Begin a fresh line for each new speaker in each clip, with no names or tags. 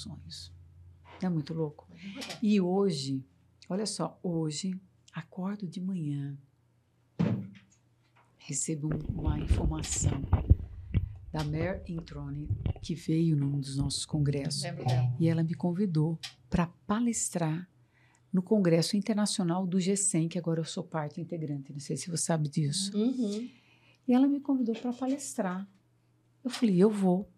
sonhos. Não é muito louco? E hoje, olha só, hoje, acordo de manhã, recebo uma informação da Mare Introne, que veio num dos nossos congressos, e ela me convidou para palestrar no Congresso Internacional do G100, que agora eu sou parte integrante, não sei se você sabe disso.
Uhum.
E ela me convidou para palestrar. Eu falei, eu vou.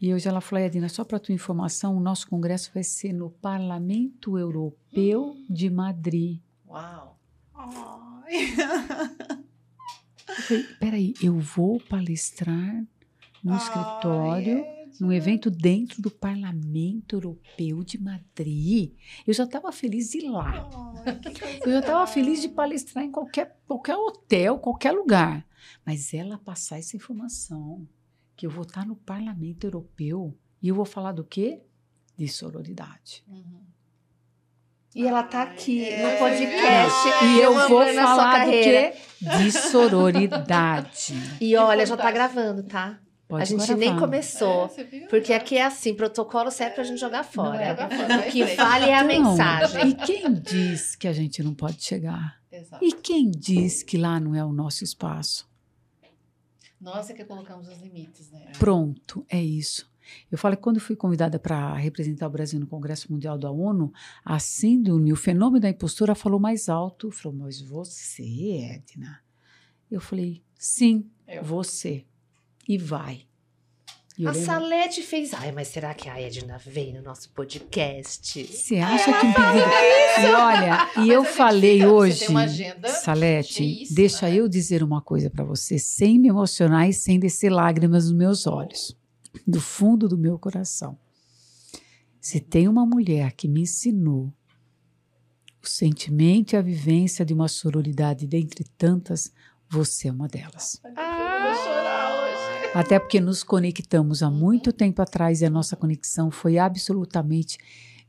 E hoje ela falou, Edina, só para tua informação, o nosso congresso vai ser no Parlamento Europeu de Madrid.
Uau.
Ai.
Eu falei, peraí, eu vou palestrar no escritório,
Ai,
num
Edna.
evento dentro do Parlamento Europeu de Madrid. Eu já estava feliz de ir lá. Eu já estava feliz de palestrar em qualquer, qualquer hotel, qualquer lugar. Mas ela passar essa informação, que eu vou estar no Parlamento Europeu e eu vou falar do quê? De sororidade.
Uhum.
E ela tá aqui
É.
no podcast.
E eu vou falar do quê? De sororidade.
E olha, já tá gravando, tá?
Pode
a gente
gravar.
nem começou.
É, viu?
Porque aqui é assim, protocolo serve pra gente jogar fora.
Jogar fora,
O que
frente.
vale é a
Então,
mensagem.
E quem diz que a gente não pode chegar?
Exato.
E quem diz que lá não é o nosso espaço?
Nós é que colocamos os limites, né?
Pronto, é isso. Eu falo que quando fui convidada para representar o Brasil no Congresso Mundial da ONU, a síndrome, o fenômeno da impostura falou mais alto. Falou, mas você, Edna? Eu falei, sim,
Eu.
você. E vai. E eu
A
lembro-
Salete fez. Ai, mas será que a Edna vem no nosso podcast?
Você acha que um pedido... E olha, e eu
Mas gente
falei
fica- você
hoje,
tem uma agenda
Salete,
cheíssima,
deixa
né?
eu dizer uma coisa para você, sem me emocionar e sem descer lágrimas nos meus olhos, do fundo do meu coração. Se tem uma mulher que me ensinou o sentimento e a vivência de uma sororidade dentre tantas, você é uma delas.
Eu vou chorar.
Até porque nos conectamos há muito tempo atrás e a nossa conexão foi absolutamente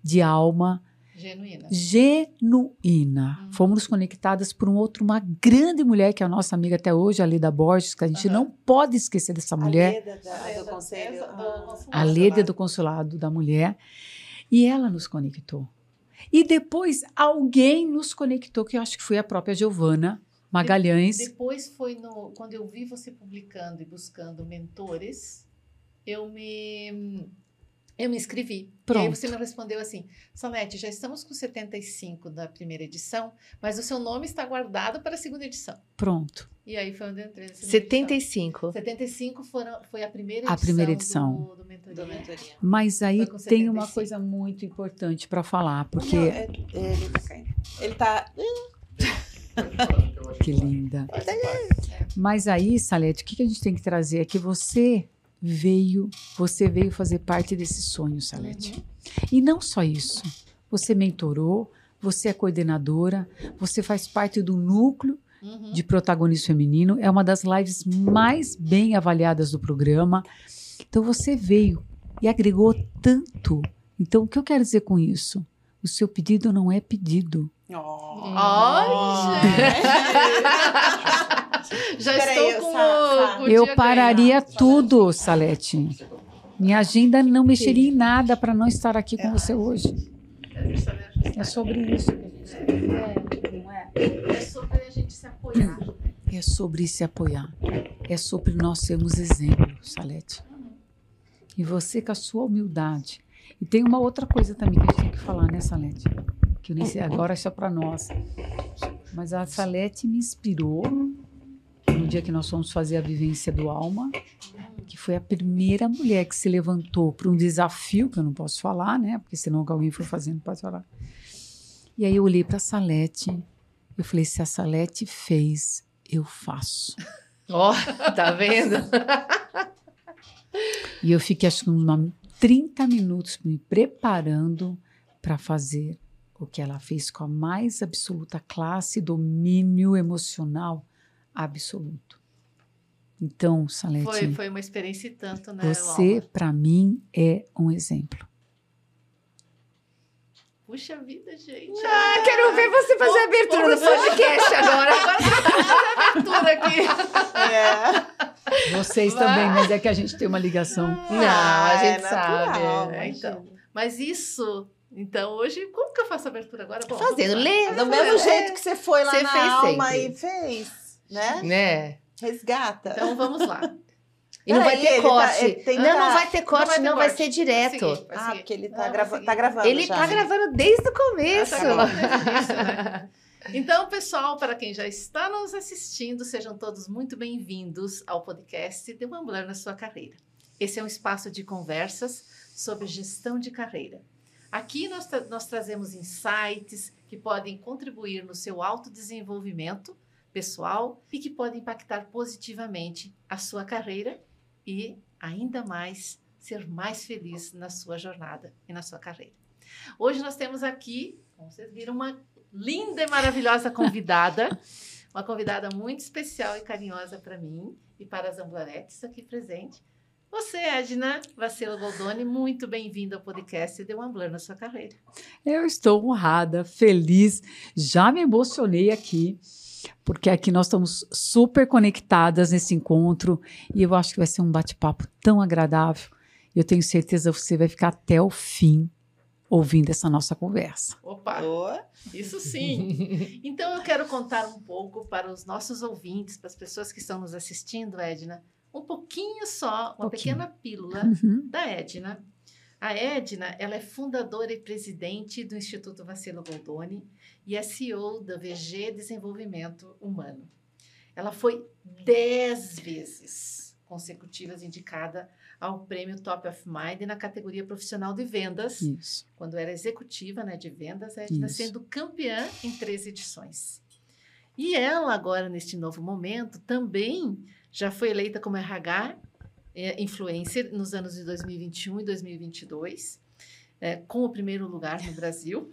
de alma
Genuína.
genuína.
Uhum.
Fomos conectadas por um outro, uma grande mulher que é a nossa amiga até hoje, a Leda Borges, que a gente
Aham.
não pode esquecer dessa mulher,
Leda da- do conselho.
Essa- do
Ah.
consulado
a Leda do Consulado da Mulher, e ela nos conectou. E depois alguém nos conectou, que eu acho que foi a própria Giovana Magalhães.
Depois foi no. Quando eu vi você publicando e buscando mentores, eu me. Eu me inscrevi. E aí
Pronto.
você me respondeu assim: Salete, já estamos com 75 da primeira edição, mas o seu nome está guardado para a segunda edição.
Pronto.
E aí foi onde eu entrei na segunda
75.
edição. 75 foram, foi a primeira
A
edição.
primeira edição.
Do, do mentoria.
Do mentoria.
Mas aí tem uma
75.
coisa muito importante para falar, porque.
Não, é- é, ele tá caindo. Ele tá.
Que linda. Mas aí, Salete, o que a gente tem que trazer é que você veio, você veio fazer parte desse sonho, Salete.
Uhum.
E não só isso. Você mentorou, você é coordenadora, você faz parte do núcleo
Uhum.
de protagonismo feminino, é uma das lives mais bem avaliadas do programa. Então você veio e agregou tanto. Então o que eu quero dizer com isso? O seu pedido não é pedido.
Oh.
Ai, Já
Peraí,
estou com,
Sá.
com o
Eu pararia
ganhado.
tudo, Salete. Minha agenda não mexeria em nada para não estar aqui com você hoje. É sobre isso que a gente é, não é?
É sobre a gente se apoiar.
É sobre se apoiar. É sobre nós sermos exemplo, Salete. E você com a sua humildade. E tem uma outra coisa também que a gente tem que falar, né, Salete? Que eu nem sei, agora isso é para nós. Mas a Salete me inspirou no dia que nós fomos fazer a vivência do alma, que foi a primeira mulher que se levantou para um desafio, que eu não posso falar, né? Porque senão alguém for fazendo, pode falar. E aí eu olhei para a Salete, eu falei, se a Salete fez, eu faço.
Ó, tá vendo?
E eu fiquei, acho que, uns 30 minutos me preparando para fazer o que ela fez com a mais absoluta classe e domínio emocional absoluto. Então, Salete,
Foi, foi uma experiência e tanto, né?
você, para mim, é um exemplo.
Puxa vida, gente.
Ah, quero ver você fazer a abertura do podcast agora.
Abertura aqui.
É.
Vocês
Vai.
também, mas é que a gente tem uma ligação.
Não, a
é
gente sabe.
natural,
É, então. Mas isso, então hoje, como que eu faço a abertura agora? Bom,
Fazendo, lê.
Do mesmo
É.
jeito que você foi lá
Você
na
fez
alma
sempre.
e fez, né?
Né?
Resgata.
Então vamos lá.
E não vai ter
ele tá-
corte.
ele tem que
não,
tá-
não vai ter corte,
vai ter
não, vai ser direto.
Vai seguir, vai
ah,
seguir.
porque ele
Não,
tá,
vai
grava tá gravando
Ele
já.
tá gravando desde o começo.
Ah, tá bom, desde isso, né? Então, pessoal, para quem já está nos assistindo, sejam todos muito bem-vindos ao podcast Deambulando na Sua Carreira. Esse é um espaço de conversas sobre gestão de carreira. Aqui nós, tra- nós trazemos insights que podem contribuir no seu autodesenvolvimento pessoal e que podem impactar positivamente a sua carreira e, ainda mais, ser mais feliz na sua jornada e na sua carreira. Hoje nós temos aqui, como vocês viram, uma linda e maravilhosa convidada, uma convidada muito especial e carinhosa para mim e para as ambularetes aqui presente. Você, Edna Vacilo Goldoni, muito bem-vinda ao podcast de Ambulando na sua carreira.
Eu estou honrada, feliz, já me emocionei aqui, porque aqui nós estamos super conectadas nesse encontro e eu acho que vai ser um bate-papo tão agradável. Eu tenho certeza que você vai ficar até o fim ouvindo essa nossa conversa.
Opa, isso sim! Então eu quero contar um pouco para os nossos ouvintes, para as pessoas que estão nos assistindo, Edna, um pouquinho só, uma
Pouquinho.
pequena pílula
Uhum.
da Edna. A Edna, ela é fundadora e presidente do Instituto Vacilo Goldoni e é CEO da VG Desenvolvimento Humano. Ela foi dez vezes consecutivas indicada ao prêmio Top of Mind na categoria profissional de vendas,
Isso.
quando era executiva né, de vendas, a Edna
Isso.
sendo campeã em três edições. E ela, agora, neste novo momento, também já foi eleita como RH eh, Influencer nos anos de 2021 e 2022, eh, com o primeiro lugar no Brasil.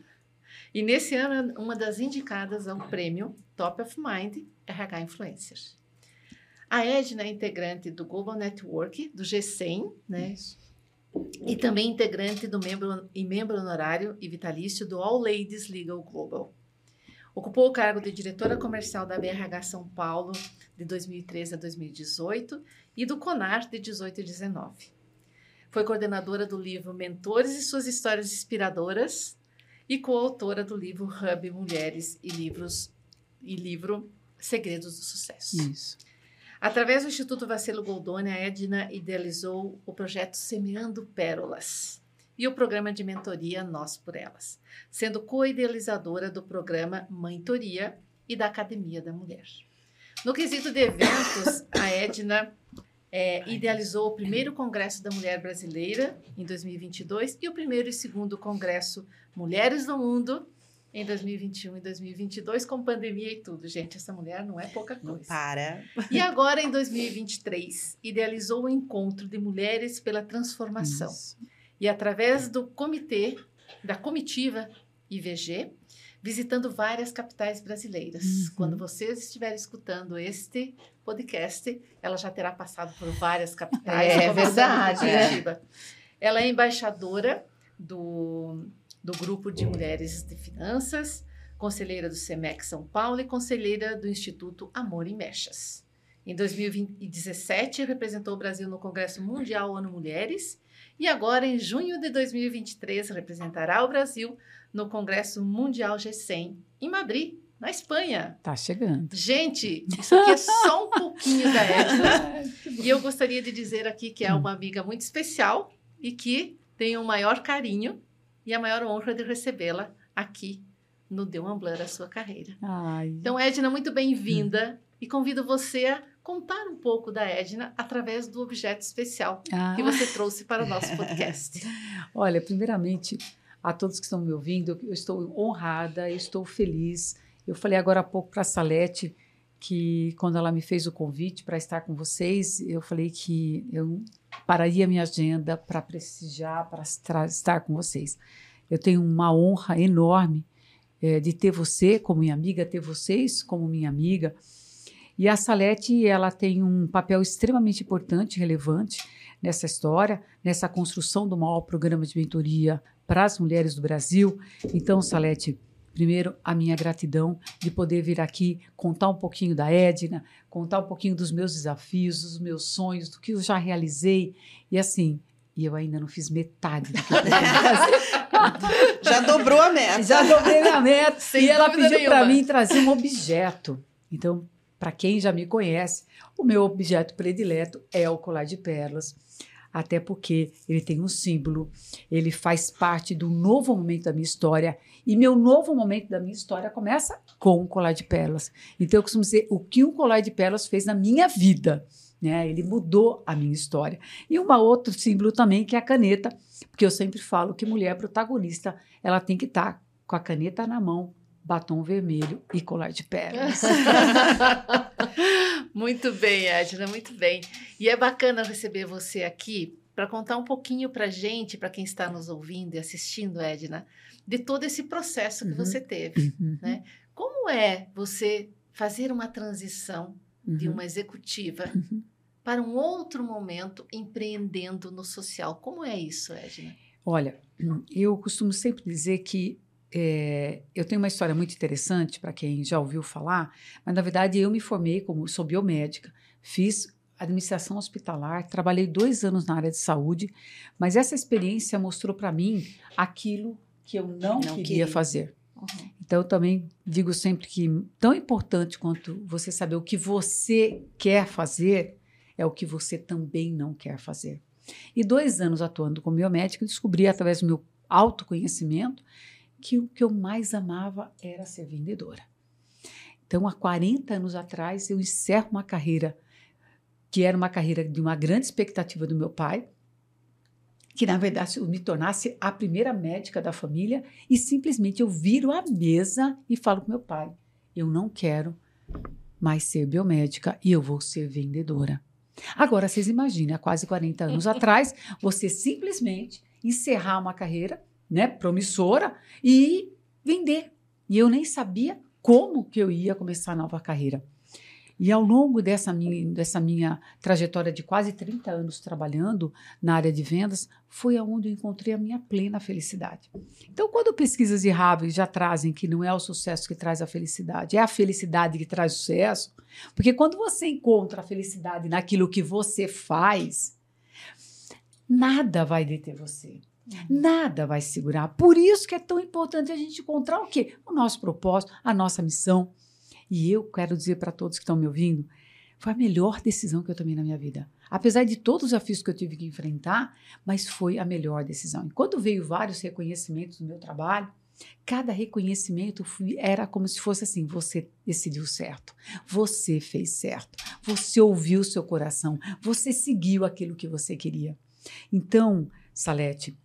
E nesse ano, uma das indicadas ao prêmio Top of Mind RH Influencer. A Edna é integrante do Global Network, do G100, né?
Isso.
E também integrante do membro e membro honorário e vitalício do All Ladies Legal Global. Ocupou o cargo de diretora comercial da BRH São Paulo de 2013 a 2018 e do CONAR de 18 e 19. Foi coordenadora do livro Mentores e Suas Histórias Inspiradoras e coautora do livro Hub Mulheres e Livros e livro Segredos do Sucesso.
Isso.
Através do Instituto Vacilo Goldoni, a Edna idealizou o projeto Semeando Pérolas e o programa de mentoria Nós por Elas, sendo co-idealizadora do programa Mentoria e da Academia da Mulher. No quesito de eventos, a Edna é, idealizou o primeiro Congresso da Mulher Brasileira em 2022 e o primeiro e segundo Congresso Mulheres do Mundo em 2021 e 2022, com pandemia e tudo. Gente, essa mulher não é pouca
não
coisa.
para.
E agora, em 2023, idealizou o encontro de mulheres pela transformação.
Isso.
E através do comitê, da comitiva IVG, visitando várias capitais brasileiras.
Uhum.
Quando vocês estiverem escutando este podcast, ela já terá passado por várias capitais.
É
começando
verdade?
Curitiba. Ela é embaixadora do, do grupo de mulheres de finanças, conselheira do SEMEC São Paulo e conselheira do Instituto Amor em Mechas. Em 2017, representou o Brasil no Congresso Mundial ONU Mulheres e agora, em junho de 2023, representará o Brasil no Congresso Mundial G100 em Madrid, na Espanha.
Tá chegando.
Gente, isso aqui é só um pouquinho da Edna. E eu gostaria de dizer aqui que é uma amiga muito especial e que tenho o maior carinho e a maior honra de recebê-la aqui no Deu Ambler a sua carreira.
Ai.
Então, Edna, muito bem-vinda e convido você a contar um pouco da Edna através do objeto especial
Ah.
que você trouxe para o nosso podcast.
Olha, primeiramente, a todos que estão me ouvindo, eu estou honrada, eu estou feliz. Eu falei agora há pouco para a Salete que, quando ela me fez o convite para estar com vocês, eu falei que eu pararia minha agenda para prestigiar, para estar com vocês. Eu tenho uma honra enorme eh, de ter você como minha amiga, ter vocês como minha amiga. E a Salete, ela tem um papel extremamente importante, relevante nessa história, nessa construção do maior programa de mentoria para as mulheres do Brasil. Então, Salete, Primeiro, a minha gratidão de poder vir aqui contar um pouquinho da Edna, contar um pouquinho dos meus desafios, dos meus sonhos, do que eu já realizei. E assim, e eu ainda não fiz metade do que eu fazer.
Já dobrou a meta.
Já dobrei minha meta.
Sem
e ela pediu para mim trazer um objeto. Então, para quem já me conhece, o meu objeto predileto é o colar de pérolas. Até porque ele tem um símbolo, ele faz parte do novo momento da minha história. E meu novo momento da minha história começa com o colar de pérolas. Então, eu costumo dizer o que o colar de pérolas fez na minha vida. Né? Ele mudou a minha história. E um outro símbolo também, que é a caneta, porque eu sempre falo que mulher protagonista, ela tem que estar com a caneta na mão, batom vermelho e colar de pérolas.
muito bem, Edna, muito bem. E é bacana receber você aqui para contar um pouquinho para gente, para quem está nos ouvindo e assistindo, Edna, de todo esse processo que
Uhum.
você teve.
Uhum,
Né? Como é você fazer uma transição de
uhum,
uma executiva
uhum.
para um outro momento empreendendo no social? Como é isso, Edna?
Olha, eu costumo sempre dizer que é, eu tenho uma história muito interessante para quem já ouviu falar, mas na verdade eu me formei como sou biomédica, fiz administração hospitalar, trabalhei dois anos na área de saúde, mas essa experiência mostrou para mim aquilo que eu não,
Não
queria,
queria.
fazer. Então, eu também digo sempre que tão importante quanto você saber o que você quer fazer é o que você também não quer fazer. E dois anos atuando como biomédica, eu descobri através do meu autoconhecimento que o que eu mais amava era ser vendedora. Então, há 40 anos atrás, eu encerro uma carreira que era uma carreira de uma grande expectativa do meu pai, que na verdade eu me tornasse a primeira médica da família e simplesmente eu viro a mesa e falo com meu pai: eu não quero mais ser biomédica e eu vou ser vendedora. Agora, vocês imaginem, há quase 40 anos atrás, você simplesmente encerrar uma carreira né, promissora e vender. E eu nem sabia como que eu ia começar a nova carreira. E ao longo dessa minha, dessa minha trajetória de quase 30 anos trabalhando na área de vendas, foi aonde eu encontrei a minha plena felicidade. Então, quando pesquisas de Harvard já trazem que não é o sucesso que traz a felicidade, é a felicidade que traz sucesso, porque quando você encontra a felicidade naquilo que você faz, nada vai deter você. Nada vai segurar. Por isso que é tão importante a gente encontrar o quê? O nosso propósito, a nossa missão. E eu quero dizer para todos que estão me ouvindo, foi a melhor decisão que eu tomei na minha vida. Apesar de todos os desafios que eu tive que enfrentar, mas foi a melhor decisão. E quando veio vários reconhecimentos do meu trabalho, cada reconhecimento era como se fosse assim: você decidiu certo, você fez certo, você ouviu seu coração, você seguiu aquilo que você queria. Então, Salete,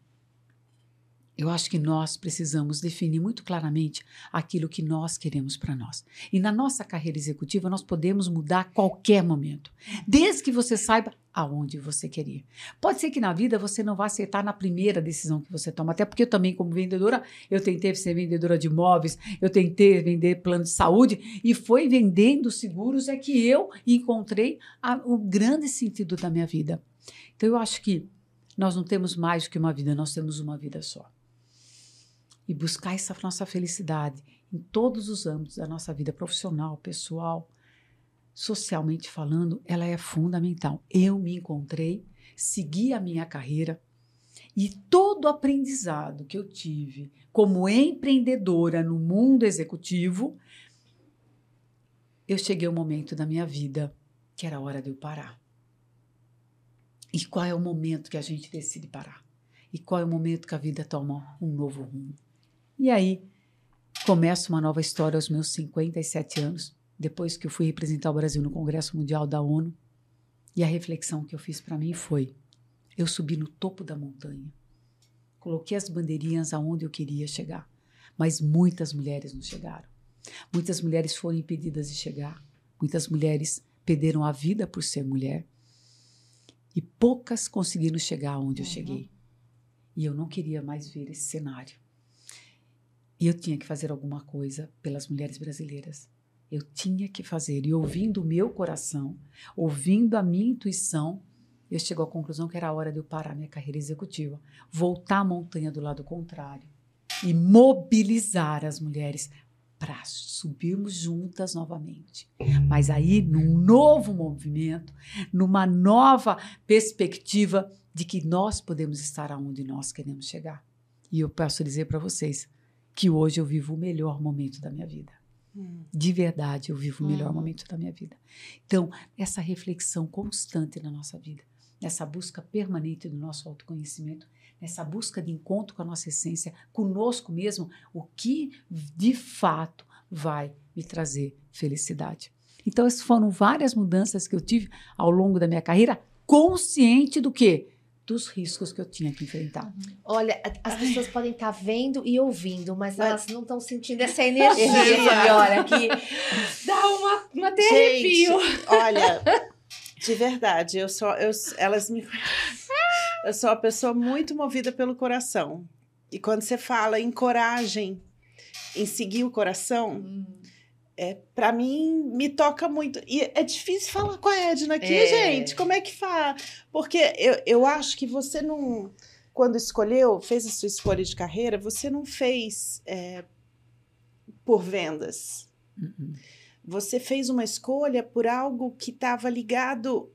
eu acho que nós precisamos definir muito claramente aquilo que nós queremos para nós. E na nossa carreira executiva, nós podemos mudar a qualquer momento, desde que você saiba aonde você quer ir. Pode ser que na vida você não vá acertar na primeira decisão que você toma, até porque eu também, como vendedora, eu tentei ser vendedora de imóveis, eu tentei vender plano de saúde, e foi vendendo seguros é que eu encontrei a- o grande sentido da minha vida. Então, eu acho que nós não temos mais do que uma vida, nós temos uma vida só e buscar essa nossa felicidade em todos os âmbitos da nossa vida profissional, pessoal, socialmente falando, ela é fundamental. Eu me encontrei, segui a minha carreira e todo o aprendizado que eu tive como empreendedora no mundo executivo, eu cheguei ao momento da minha vida que era a hora de eu parar. E qual é o momento que a gente decide parar? E qual é o momento que a vida toma um novo rumo? E aí, começa uma nova história aos meus 57 anos, depois que eu fui representar o Brasil no Congresso Mundial da ONU. E a reflexão que eu fiz para mim foi: eu subi no topo da montanha, coloquei as bandeirinhas aonde eu queria chegar, mas muitas mulheres não chegaram. Muitas mulheres foram impedidas de chegar, muitas mulheres perderam a vida por ser mulher e poucas conseguiram chegar onde eu
Uhum.
cheguei. E eu não queria mais ver esse cenário. E eu tinha que fazer alguma coisa pelas mulheres brasileiras. Eu tinha que fazer. E ouvindo o meu coração, ouvindo a minha intuição, eu chego à conclusão que era a hora de eu parar minha carreira executiva, voltar à montanha do lado contrário e mobilizar as mulheres para subirmos juntas novamente. Mas aí, num novo movimento, numa nova perspectiva de que nós podemos estar aonde nós queremos chegar. E eu posso dizer para vocês que hoje eu vivo o melhor momento da minha vida.
Hum.
De verdade, eu vivo o melhor
Hum.
momento da minha vida. Então, essa reflexão constante na nossa vida, nessa busca permanente do nosso autoconhecimento, nessa busca de encontro com a nossa essência, conosco mesmo, o que de fato vai me trazer felicidade. Então, essas foram várias mudanças que eu tive ao longo da minha carreira, consciente do quê? Dos riscos que eu tinha que enfrentar.
Olha, a- as pessoas podem estar vendo e ouvindo, mas
Mas-
elas não estão sentindo essa energia, sabe? Olha, que dá uma, uma.
Gente, olha, de verdade, eu sou, eu, elas me Eu sou uma pessoa muito movida pelo coração. E quando você fala em coragem, em seguir o coração,
Hum.
É, para mim me toca muito. E é difícil falar com a Edna aqui,
É.
gente. Como é que faz? Porque eu, eu acho que você não. Quando escolheu, fez a sua escolha de carreira, você não fez é, por vendas.
Uhum.
Você fez uma escolha por algo que estava ligado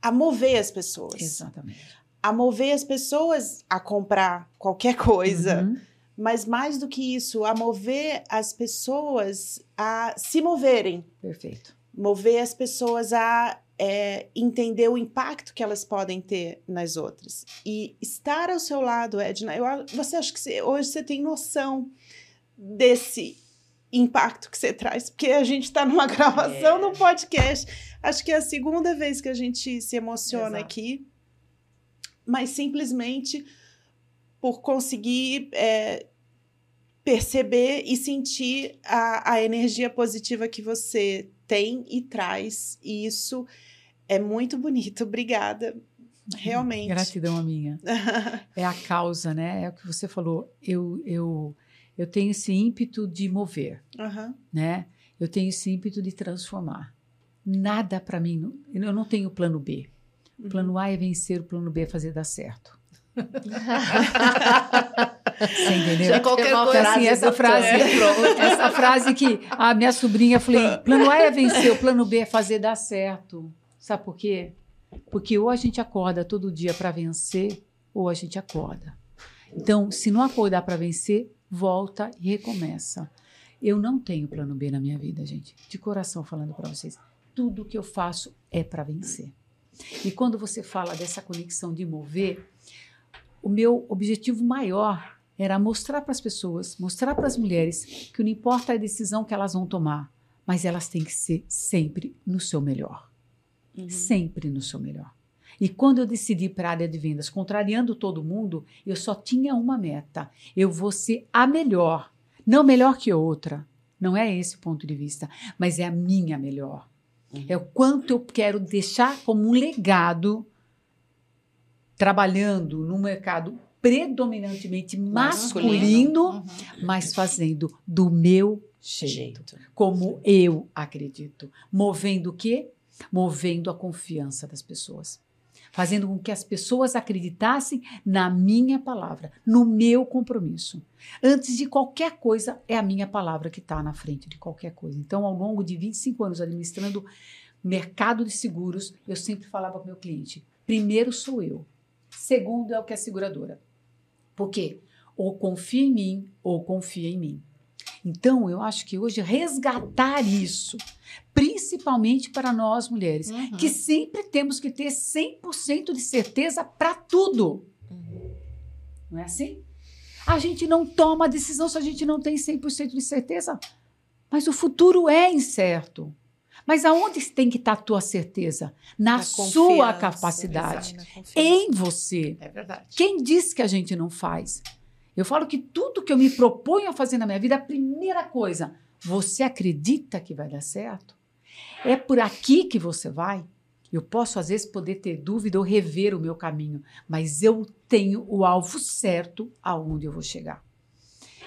a mover as pessoas.
Exatamente.
A mover as pessoas a comprar qualquer coisa.
Uhum.
Mas mais do que isso, a mover as pessoas a se moverem.
Perfeito.
Mover as pessoas a é, entender o impacto que elas podem ter nas outras. E estar ao seu lado, Edna, eu, você acha que você- hoje você tem noção desse impacto que você traz? Porque a gente está numa gravação
É.
no podcast. Acho que é a segunda vez que a gente se emociona
Exato.
aqui. Mas simplesmente por conseguir é, perceber e sentir a, a energia positiva que você tem e traz. E isso é muito bonito. Obrigada. Realmente.
Gratidão a minha. É a causa, né? É o que você falou. Eu, eu, eu tenho esse ímpeto de mover,
Aham.
né? Eu tenho esse ímpeto de transformar. Nada para mim, eu não tenho plano B. O plano A é vencer, o plano B é fazer dar certo. Você entendeu?
Já qualquer coisa.
Então, assim, essa frase,
Tony.
essa frase que a minha sobrinha, eu falei, plano A é vencer, o plano B é fazer dar certo. Sabe por quê? Porque ou a gente acorda todo dia para vencer, ou a gente acorda. Então, se não acordar para vencer, volta e recomeça. Eu não tenho plano B na minha vida, gente. De coração falando para vocês. Tudo que eu faço é para vencer. E quando você fala dessa conexão de mover, o meu objetivo maior era mostrar para as pessoas, mostrar para as mulheres que não importa a decisão que elas vão tomar, mas elas têm que ser sempre no seu melhor.
Uhum.
Sempre no seu melhor. E quando eu decidi para a área de vendas, contrariando todo mundo, eu só tinha uma meta: eu vou ser a melhor. Não melhor que outra. Não é esse o ponto de vista, mas é a minha melhor.
Uhum.
É o quanto eu quero deixar como um legado trabalhando num mercado predominantemente masculino,
Uhum.
mas fazendo do meu jeito,
Jeito.
como eu acredito. Movendo o quê? Movendo a confiança das pessoas. Fazendo com que as pessoas acreditassem na minha palavra, no meu compromisso. Antes de qualquer coisa, é a minha palavra que está na frente de qualquer coisa. Então, ao longo de 25 anos administrando mercado de seguros, eu sempre falava para o meu cliente: primeiro sou eu, segundo é o que é a seguradora. Por quê? Ou confia em mim, ou confia em mim. Então, eu acho que hoje resgatar isso, principalmente para nós mulheres,
Uhum.
que sempre temos que ter 100% de certeza para tudo. Não é assim? A gente não toma decisão se a gente não tem 100% de certeza. Mas o futuro é incerto. Mas aonde tem que estar a tua certeza? Na
Na
sua capacidade, em você.
É verdade.
Quem diz que a gente não faz? Eu falo que tudo que eu me proponho a fazer na minha vida, a primeira coisa, você acredita que vai dar certo? É por aqui que você vai? Eu posso, às vezes, poder ter dúvida ou rever o meu caminho, mas eu tenho o alvo certo aonde eu vou chegar.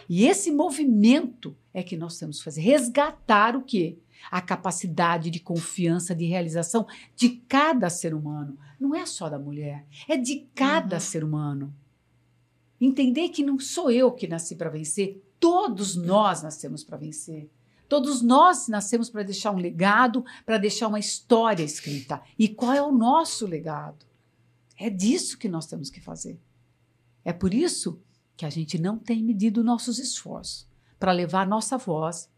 E esse movimento é que nós temos que fazer. Resgatar o quê? A capacidade de confiança, de realização de cada ser humano. Não é só da mulher, é de cada
Uhum.
ser humano. Entender que não sou eu que nasci para vencer, todos nós nascemos para vencer. Todos nós nascemos para deixar um legado, para deixar uma história escrita. E qual é o nosso legado? É disso que nós temos que fazer. É por isso que a gente não tem medido nossos esforços para levar a nossa voz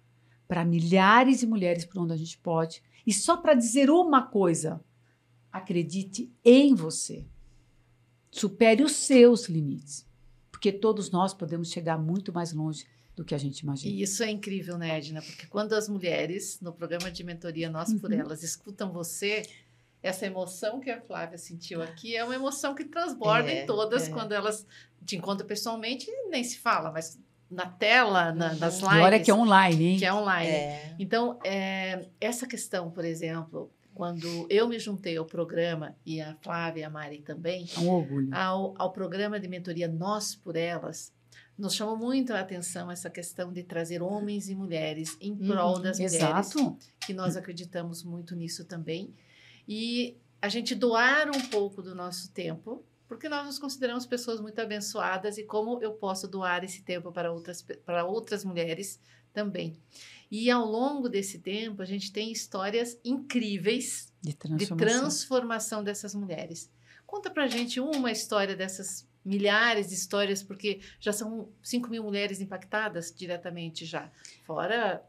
para milhares de mulheres por onde a gente pode. E só para dizer uma coisa: acredite em você. Supere os seus limites. Porque todos nós podemos chegar muito mais longe do que a gente imagina.
E isso é incrível, né, Edna? Porque quando as mulheres, no programa de mentoria Nós por
Uhum.
Elas, escutam você, essa emoção que a Flávia sentiu aqui é uma emoção que transborda
É,
em todas
é.
quando elas te encontram pessoalmente, nem se fala, mas na tela, na-
Uhum.
nas
E
lives,
olha que é online, hein?
que é online.
É.
Então, é, essa questão, por exemplo, quando eu me juntei ao programa, e a Flávia e a Mari também,
É um orgulho.
ao, ao programa de mentoria Nós por Elas, nos chamou muito a atenção essa questão de trazer homens e mulheres em prol
Uhum,
das mulheres,
Exato.
que nós acreditamos muito nisso também. E a gente doar um pouco do nosso tempo, porque nós nos consideramos pessoas muito abençoadas e como eu posso doar esse tempo para outras, para outras mulheres também. E ao longo desse tempo, a gente tem histórias incríveis
De
de
transformação.
transformação dessas mulheres. Conta pra gente uma história dessas milhares de histórias, porque já são 5 mil mulheres impactadas diretamente já, fora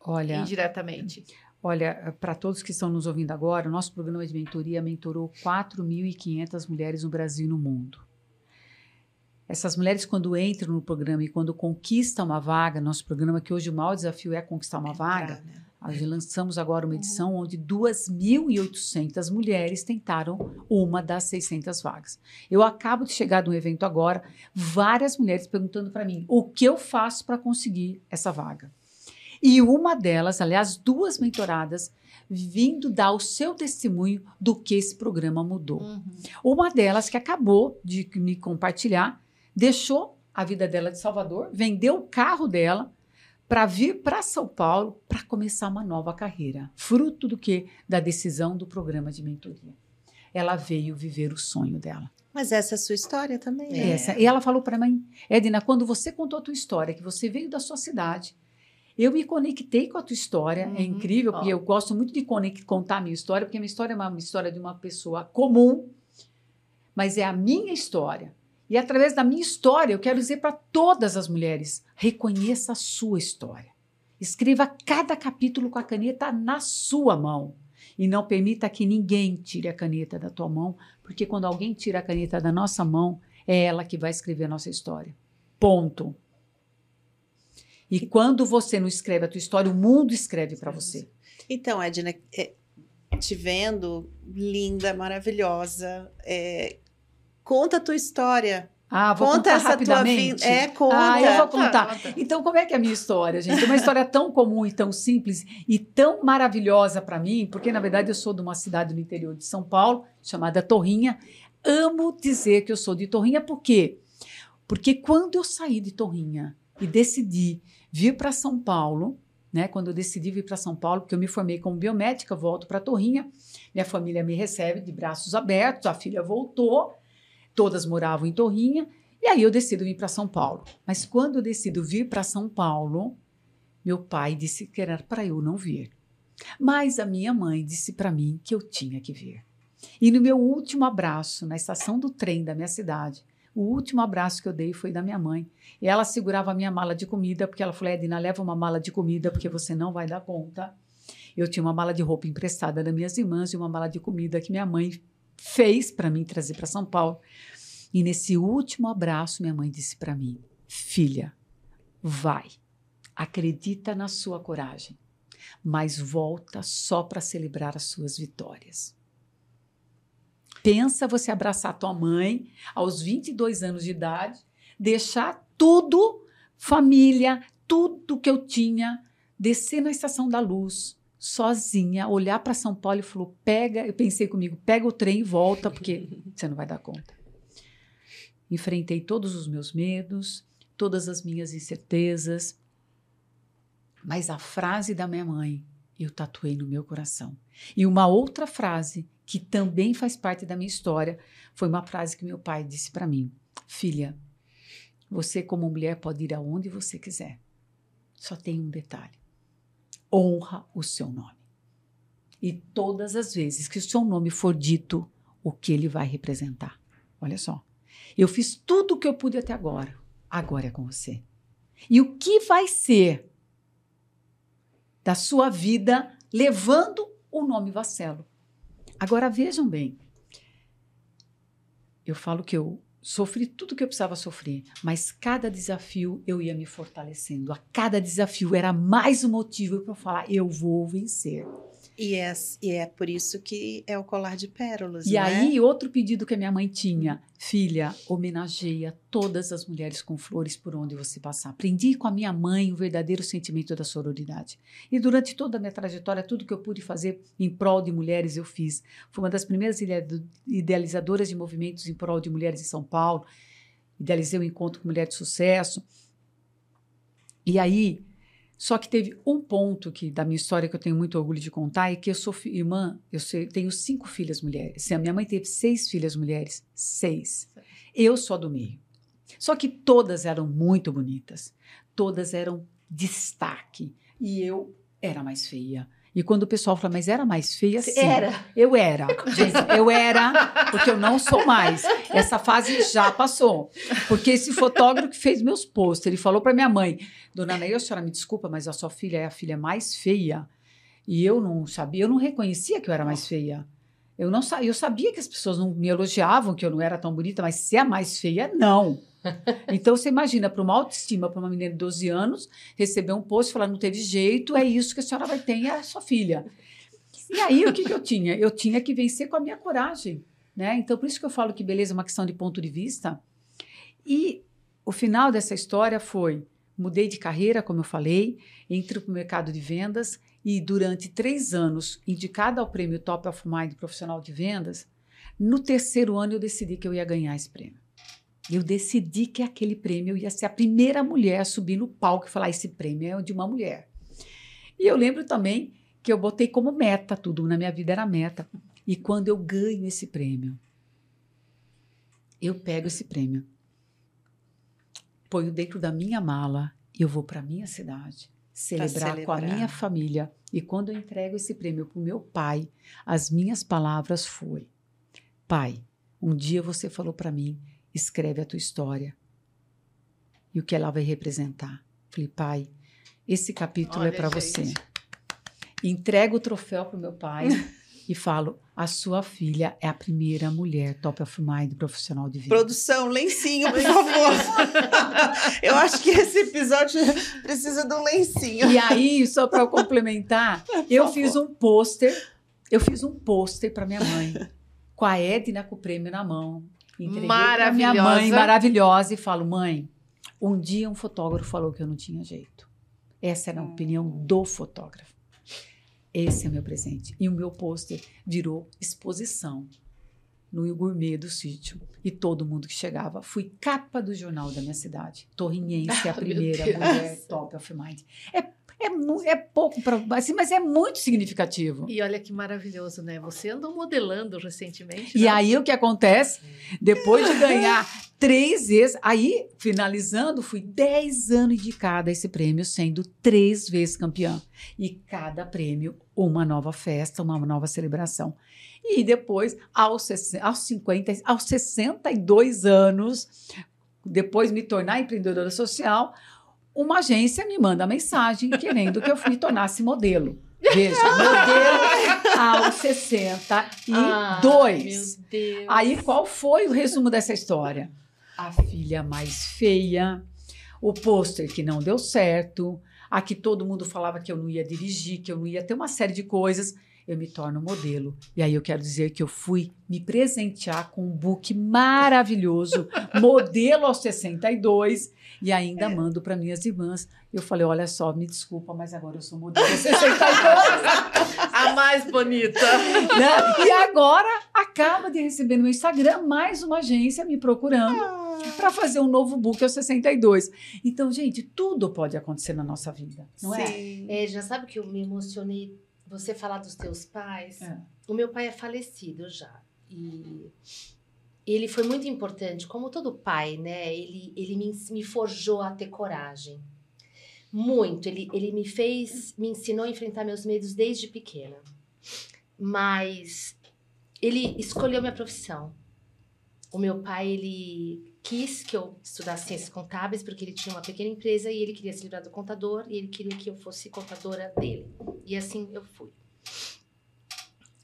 Olha,
indiretamente.
Olha, para todos que estão nos ouvindo agora, o nosso programa de mentoria mentorou 4.500 mulheres no Brasil e no mundo. Essas mulheres, quando entram no programa e quando conquistam uma vaga, nosso programa, que hoje o maior desafio é conquistar uma vaga,
né?
nós lançamos agora
Uhum.
uma edição onde 2.800 mulheres tentaram uma das 600 vagas. Eu acabo de chegar de um evento agora, várias mulheres perguntando para mim o que eu faço para conseguir essa vaga. E uma delas, aliás, duas mentoradas, vindo dar o seu testemunho do que esse programa mudou.
Uhum.
Uma delas que acabou de me compartilhar, deixou a vida dela de Salvador, vendeu o carro dela para vir para São Paulo para começar uma nova carreira, fruto do que da decisão do programa de mentoria. Ela veio viver o sonho dela.
Mas essa é a sua história também. né?
É.
Essa, e ela falou para mim, Edna, quando você contou a tua história, que você veio da sua cidade, eu me conectei com a tua história. É
Uhum.
incrível, porque
Ó.
eu gosto muito de contar a minha história, porque a minha história é uma, uma história de uma pessoa comum, mas é a minha história. E através da minha história, eu quero dizer para todas as mulheres: reconheça a sua história. Escreva cada capítulo com a caneta na sua mão. E não permita que ninguém tire a caneta da tua mão, porque quando alguém tira a caneta da nossa mão, é ela que vai escrever a nossa história. Ponto. E quando você não escreve a tua história, o mundo escreve para você.
Então, Edna, é, te vendo, linda, maravilhosa, é, conta a tua história.
Ah, vou
conta
contar
essa tua
rapidamente.
vida. É, conta.
Ah, eu vou
Conta,
contar.
conta.
Então, como é que é a minha história, gente? Uma história tão comum e tão simples e tão maravilhosa para mim, porque na verdade eu sou de uma cidade no interior de São Paulo, chamada Torrinha. Amo dizer que eu sou de Torrinha, por quê? Porque quando eu saí de Torrinha e decidi vir para São Paulo, né? Quando eu decidi vir para São Paulo, porque eu me formei como biomédica, volto para Torrinha, minha família me recebe de braços abertos, a filha voltou, todas moravam em Torrinha, e aí eu decido vir para São Paulo. Mas quando eu decido vir para São Paulo, meu pai disse que era para eu não vir. Mas a minha mãe disse para mim que eu tinha que vir. E no meu último abraço, na estação do trem da minha cidade, o último abraço que eu dei foi da minha mãe. E ela segurava a minha mala de comida, porque ela falou: Edna, leva uma mala de comida, porque você não vai dar conta. Eu tinha uma mala de roupa emprestada das minhas irmãs e uma mala de comida que minha mãe fez para mim trazer para São Paulo. E nesse último abraço, minha mãe disse para mim: Filha, vai, acredita na sua coragem, mas volta só para celebrar as suas vitórias. Pensa você abraçar tua mãe aos 22 anos de idade, deixar tudo, família, tudo que eu tinha, descer na estação da luz, sozinha, olhar para São Paulo e falou: pega, eu pensei comigo, pega o trem e volta, porque você não vai dar conta. Enfrentei todos os meus medos, todas as minhas incertezas, mas a frase da minha mãe eu tatuei no meu coração. E uma outra frase que também faz parte da minha história foi uma frase que meu pai disse para mim: Filha, você, como mulher, pode ir aonde você quiser. Só tem um detalhe: honra o seu nome. E todas as vezes que o seu nome for dito, o que ele vai representar. Olha só. Eu fiz tudo o que eu pude até agora. Agora é com você. E o que vai ser da sua vida levando o nome Vacelo? Agora vejam bem. Eu falo que eu sofri tudo que eu precisava sofrer, mas cada desafio eu ia me fortalecendo. A cada desafio era mais um motivo para falar: eu vou vencer.
E é, e é por isso que é o colar de pérolas.
E
né?
aí, outro pedido que a minha mãe tinha: filha, homenageia todas as mulheres com flores por onde você passar. Aprendi com a minha mãe o verdadeiro sentimento da sororidade. E durante toda a minha trajetória, tudo que eu pude fazer em prol de mulheres, eu fiz. Fui uma das primeiras idealizadoras de movimentos em prol de mulheres em São Paulo. Idealizei o um encontro com mulher de sucesso. E aí, só que teve um ponto que da minha história que eu tenho muito orgulho de contar é que eu sou irmã, eu tenho cinco filhas mulheres. A minha mãe teve seis filhas mulheres, seis. Eu sou do meio. Só que todas eram muito bonitas, todas eram destaque e eu era mais feia. E quando o pessoal fala, mas era mais feia, sim.
Era.
Eu era. Gente, eu era, porque eu não sou mais. Essa fase já passou. Porque esse fotógrafo que fez meus posts, ele falou para minha mãe, dona Neia, a senhora me desculpa, mas a sua filha é a filha mais feia. E eu não sabia, eu não reconhecia que eu era mais feia. Eu não eu sabia que as pessoas não me elogiavam, que eu não era tão bonita, mas ser a mais feia, não. Então você imagina, para uma autoestima, para uma menina de 12 anos, receber um post e falar: não teve jeito, é isso que a senhora vai ter, é a sua filha. E aí o que, que eu tinha? Eu tinha que vencer com a minha coragem. Né? Então, por isso que eu falo que beleza é uma questão de ponto de vista. E o final dessa história foi: mudei de carreira, como eu falei, entrei para o mercado de vendas e durante três anos, indicada ao prêmio Top of Mind Profissional de Vendas, no terceiro ano eu decidi que eu ia ganhar esse prêmio. Eu decidi que aquele prêmio ia ser a primeira mulher a subir no palco e falar: esse prêmio é de uma mulher. E eu lembro também que eu botei como meta, tudo na minha vida era meta. E quando eu ganho esse prêmio, eu pego esse prêmio, ponho dentro da minha mala e eu vou para minha cidade celebrar, celebrar, com a minha família. E quando eu entrego esse prêmio para o meu pai, as minhas palavras foi: Pai, um dia você falou para mim escreve a tua história e o que ela vai representar. Falei, pai, esse capítulo é Olha, é para você. Entrego o troféu para o meu pai e falo: a sua filha é a primeira mulher top of mind profissional de vida.
Produção, lencinho, por favor. eu acho que esse episódio precisa de um lencinho.
E aí, só para complementar, eu fiz um pôster. Eu fiz um pôster para minha mãe, com a Edna com o prêmio na mão. Entreguei pra minha mãe maravilhosa e falo: mãe, um dia um fotógrafo falou que eu não tinha jeito. Essa era a opinião do fotógrafo. Esse é o meu presente. E o meu pôster virou exposição no gourmet do sítio. E todo mundo que chegava. Fui capa do jornal da minha cidade. Torrinhense, a primeira mulher top of mind. É é, é pouco para assim, mas é muito significativo.
E olha que maravilhoso, né? Você andou modelando recentemente.
E não? aí o que acontece? Depois de ganhar três vezes, aí finalizando, fui dez anos indicada a esse prêmio, sendo três vezes campeã. E cada prêmio, uma nova festa, uma nova celebração. E depois, aos, aos 50, aos 62 anos, depois me tornar empreendedora social, uma agência me manda mensagem querendo que eu me tornasse modelo. Veja, modelo aos 62. Ah, meu Deus. Aí, qual foi o resumo dessa história? A filha mais feia, o pôster que não deu certo, a que todo mundo falava que eu não ia dirigir, que eu não ia ter uma série de coisas eu me torno modelo. E aí eu quero dizer que eu fui me presentear com um book maravilhoso, modelo aos 62, e ainda é. mando para minhas irmãs. Eu falei: olha só, me desculpa, mas agora eu sou modelo 62.
A mais bonita.
Né? E agora acaba de receber no meu Instagram mais uma agência me procurando. Ah. Para fazer um novo book aos 62. Então, gente, tudo pode acontecer na nossa vida, não é? Sim.
é? É, já sabe que eu me emocionei você falar dos teus pais. É. O meu pai é falecido já. E ele foi muito importante, como todo pai, né? Ele, ele me, me forjou a ter coragem. Muito. Ele, ele me fez, me ensinou a enfrentar meus medos desde pequena. Mas ele escolheu minha profissão. O meu pai, ele quis que eu estudasse ciências contábeis, porque ele tinha uma pequena empresa e ele queria se livrar do contador e ele queria que eu fosse contadora dele. E assim eu fui.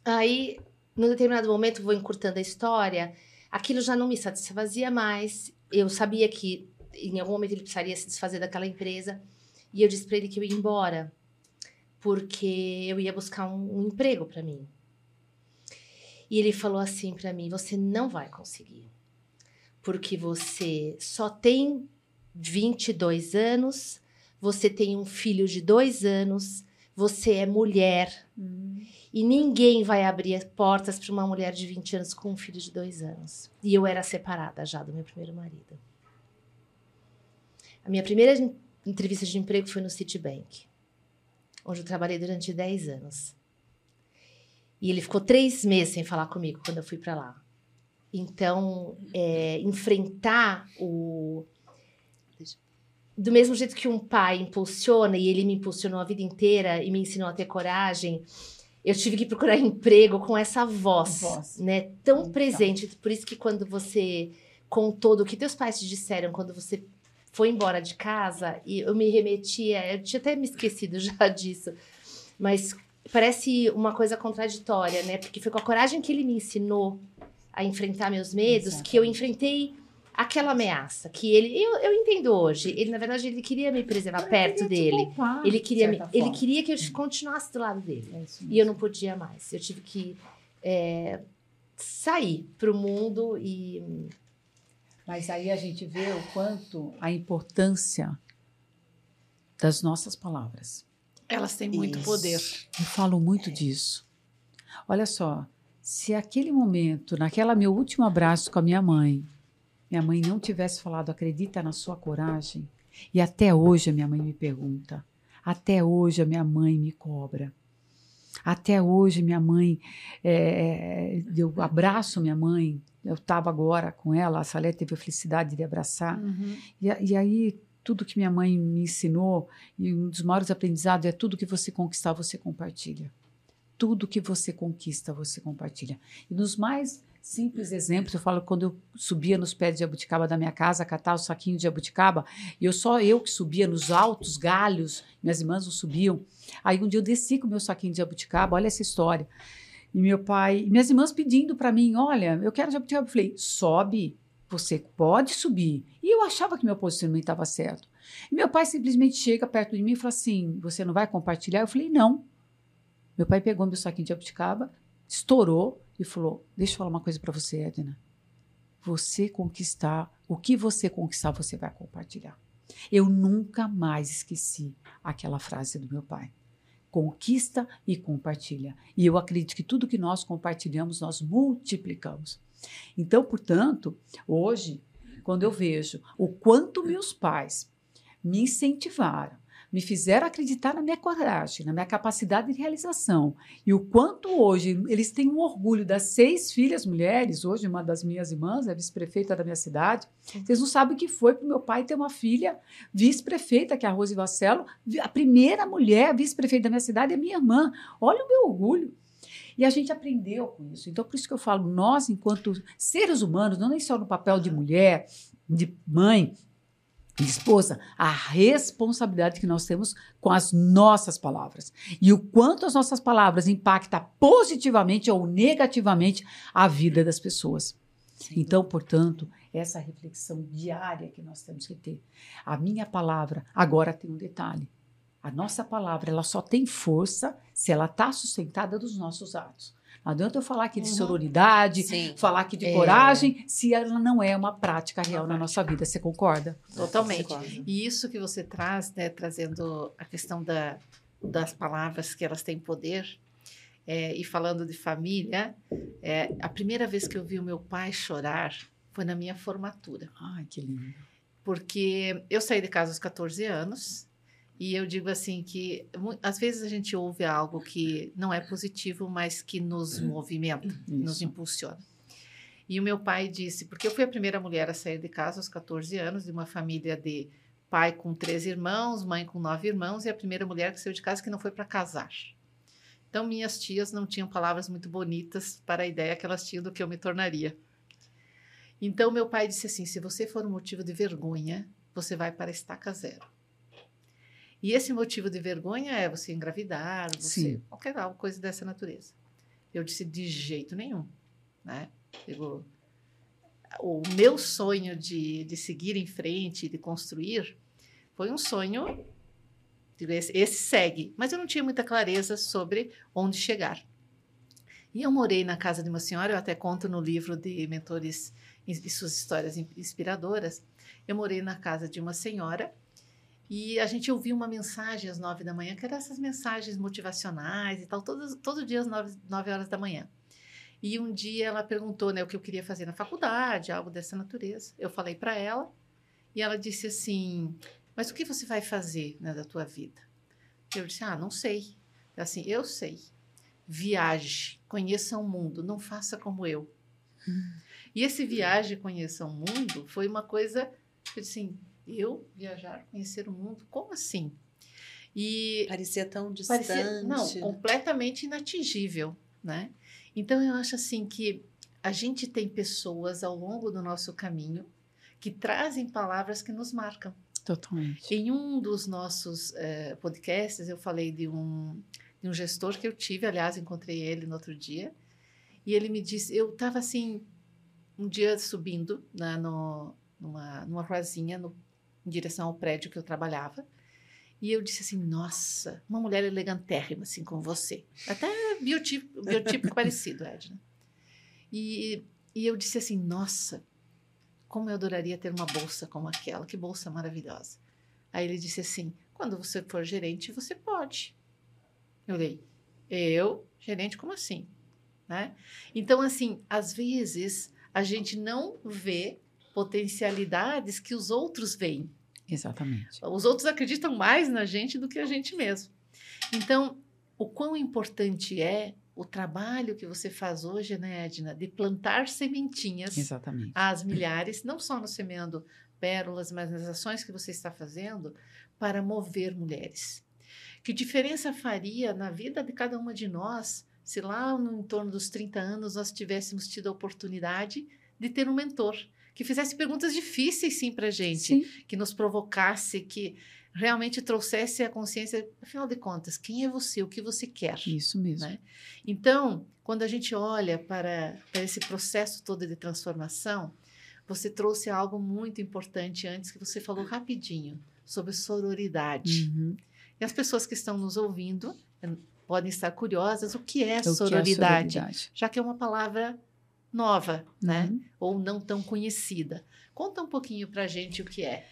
Aí, num determinado momento, vou encurtando a história, aquilo já não me satisfazia mais. Eu sabia que em algum momento ele precisaria se desfazer daquela empresa. E eu disse para ele que eu ia embora, porque eu ia buscar um, um emprego para mim. E ele falou assim para mim: Você não vai conseguir, porque você só tem 22 anos, você tem um filho de dois anos, você é mulher.
Hum.
E ninguém vai abrir portas para uma mulher de 20 anos com um filho de dois anos. E eu era separada já do meu primeiro marido. A minha primeira entrevista de emprego foi no Citibank, onde eu trabalhei durante 10 anos. E ele ficou três meses sem falar comigo quando eu fui para lá. Então, é, enfrentar o. Do mesmo jeito que um pai impulsiona, e ele me impulsionou a vida inteira e me ensinou a ter coragem, eu tive que procurar emprego com essa voz,
Voz.
né? Tão
Então.
presente. Por isso que quando você contou do que teus pais te disseram quando você foi embora de casa, e eu me remetia, eu tinha até me esquecido já disso, mas parece uma coisa contraditória, né? Porque foi com a coragem que ele me ensinou a enfrentar meus medos que eu enfrentei aquela ameaça que ele eu, eu entendo hoje ele na verdade ele queria me preservar perto dele ele queria me, ele queria que eu continuasse do lado dele
É isso
e eu não podia mais. Eu tive que é, sair para o mundo e.
Mas aí a gente vê o quanto a importância das nossas palavras.
Elas têm muito
Isso.
poder.
Eu falo muito disso. Olha só, se aquele momento, naquela meu último abraço com a minha mãe, minha mãe não tivesse falado, acredita na sua coragem, e até hoje a minha mãe me pergunta, até hoje a minha mãe me cobra. Até hoje minha mãe, é, eu abraço minha mãe, eu estava agora com ela, a Salé teve a felicidade de abraçar,
Uhum.
e, e aí, tudo que minha mãe me ensinou, e um dos maiores aprendizados é tudo que você conquistar, você compartilha. Tudo que você conquista, você compartilha. E nos mais simples exemplos, eu falo quando eu subia nos pés de jabuticaba da minha casa, catar o saquinho de jabuticaba, e eu só eu que subia nos altos galhos, minhas irmãs não subiam. Aí um dia eu desci com o meu saquinho de jabuticaba, olha essa história. E meu pai, e minhas irmãs pedindo para mim, olha, eu quero jabuticaba. Eu falei, sobe, você pode subir. E eu achava que meu posicionamento estava certo. E meu pai simplesmente chega perto de mim e fala assim: Você não vai compartilhar? Eu falei: Não. Meu pai pegou meu saquinho de jabuticaba, estourou e falou: Deixa eu falar uma coisa para você, Edna. Você conquistar, o que você conquistar, você vai compartilhar. Eu nunca mais esqueci aquela frase do meu pai. Conquista e compartilha. E eu acredito que tudo que nós compartilhamos, nós multiplicamos. Então, portanto, hoje, quando eu vejo o quanto meus pais me incentivaram, me fizeram acreditar na minha coragem, na minha capacidade de realização, e o quanto hoje eles têm um orgulho das seis filhas mulheres, hoje uma das minhas irmãs é vice-prefeita da minha cidade, vocês não sabem o que foi para o meu pai ter uma filha vice-prefeita, que é a Rose Vacelo, a primeira mulher vice-prefeita da minha cidade é minha irmã, olha o meu orgulho. E a gente aprendeu com isso. Então, por isso que eu falo, nós, enquanto seres humanos, não nem só no papel de mulher, de mãe, esposa, a responsabilidade que nós temos com as nossas palavras. E o quanto as nossas palavras impactam positivamente ou negativamente a vida das pessoas. Então, portanto, essa reflexão diária que nós temos que ter. A minha palavra, agora tem um detalhe. A nossa palavra, ela só tem força se ela está sustentada dos nossos atos. Não adianta eu falar aqui de
Uhum.
sororidade,
Sim.
falar aqui de
É.
coragem, se ela não é uma prática real na nossa vida. Você concorda?
Totalmente. E isso que você traz, né, trazendo a questão da, das palavras que elas têm poder, é, e falando de família, é, a primeira vez que eu vi o meu pai chorar foi na minha formatura.
Ai, que lindo.
Porque eu saí de casa aos 14 anos e eu digo assim que às vezes a gente ouve algo que não é positivo, mas que nos movimenta, nos
Isso.
impulsiona. E o meu pai disse, porque eu fui a primeira mulher a sair de casa aos 14 anos, de uma família de pai com três irmãos, mãe com nove irmãos, e a primeira mulher que saiu de casa que não foi para casar. Então, minhas tias não tinham palavras muito bonitas para a ideia que elas tinham do que eu me tornaria. Então, meu pai disse assim: se você for um motivo de vergonha, você vai para a estaca zero. E esse motivo de vergonha é você engravidar, você,
Sim.
qualquer coisa dessa natureza. Eu disse: de jeito nenhum. Né? Digo, o meu sonho de, de seguir em frente, de construir, foi um sonho. digo, Esse, esse segue, mas eu não tinha muita clareza sobre onde chegar. E eu morei na casa de uma senhora, eu até conto no livro de Mentores e Suas Histórias Inspiradoras. Eu morei na casa de uma senhora e a gente ouvia uma mensagem às nove da manhã, que eram essas mensagens motivacionais e tal, todo, todo dia às nove, nove horas da manhã. E um dia ela perguntou né, o que eu queria fazer na faculdade, algo dessa natureza. Eu falei para ela e ela disse assim: Mas o que você vai fazer né, da tua vida? Eu disse: Ah, não sei. Assim, eu sei. Viaje, conheça o mundo, não faça como eu.
Hum.
E esse viaje, conheça o mundo, foi uma coisa assim: eu viajar, conhecer o mundo, como assim? E
Parecia tão distante.
parecia, não,
né?
completamente inatingível, né? Então eu acho assim que a gente tem pessoas ao longo do nosso caminho que trazem palavras que nos marcam.
Totalmente.
Em um dos nossos eh, podcasts eu falei de um de um gestor que eu tive, aliás, encontrei ele no outro dia, e ele me disse, eu estava assim um dia subindo né, no, numa numa ruazinha no, em direção ao prédio que eu trabalhava. E eu disse assim, nossa, uma mulher elegantérrima, assim, como você. Até biotipo, biotipo parecido, Edna. E, e eu disse assim, nossa, como eu adoraria ter uma bolsa como aquela, que bolsa maravilhosa. Aí ele disse assim, quando você for gerente, você pode. Eu olhei, eu, gerente, como assim? Né? Então, assim, às vezes a gente não vê potencialidades que os outros veem.
Exatamente.
Os outros acreditam mais na gente do que a gente mesmo. Então, o quão importante é o trabalho que você faz hoje, né, Edna, de plantar sementinhas
Exatamente.
às milhares, não só no Semeando Pérolas, mas nas ações que você está fazendo para mover mulheres. Que diferença faria na vida de cada uma de nós se lá no entorno dos 30 anos nós tivéssemos tido a oportunidade de ter um mentor que fizesse perguntas difíceis sim para a gente,
Sim.
que nos provocasse, que realmente trouxesse a consciência, afinal de contas, quem é você, o que você quer.
Isso mesmo.
Né? Então, quando a gente olha para, para esse processo todo de transformação, você trouxe algo muito importante antes que você falou rapidinho sobre sororidade.
Uhum.
E as pessoas que estão nos ouvindo eh, podem estar curiosas o que é
o que é
sororidade,
sororidade.
já que é uma palavra nova, né?
Uhum.
Ou não tão conhecida. Conta um pouquinho para a gente o que é.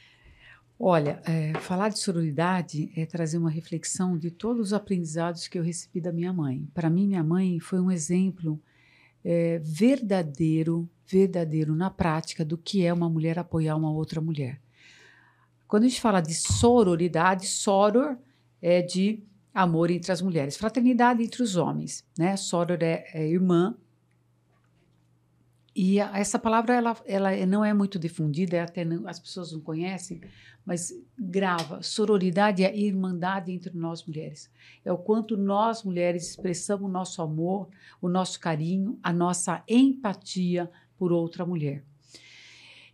Olha, é, falar de sororidade é trazer uma reflexão de todos os aprendizados que eu recebi da minha mãe. Para mim, minha mãe foi um exemplo é, verdadeiro, verdadeiro na prática do que é uma mulher apoiar uma outra mulher. Quando a gente fala de sororidade, soror é de amor entre as mulheres, fraternidade entre os homens, né? Soror é, é irmã. E essa palavra ela, ela não é muito difundida, é até não- as pessoas não conhecem, mas grava. Sororidade é a irmandade entre nós mulheres. É o quanto nós mulheres expressamos o nosso amor, o nosso carinho, a nossa empatia por outra mulher.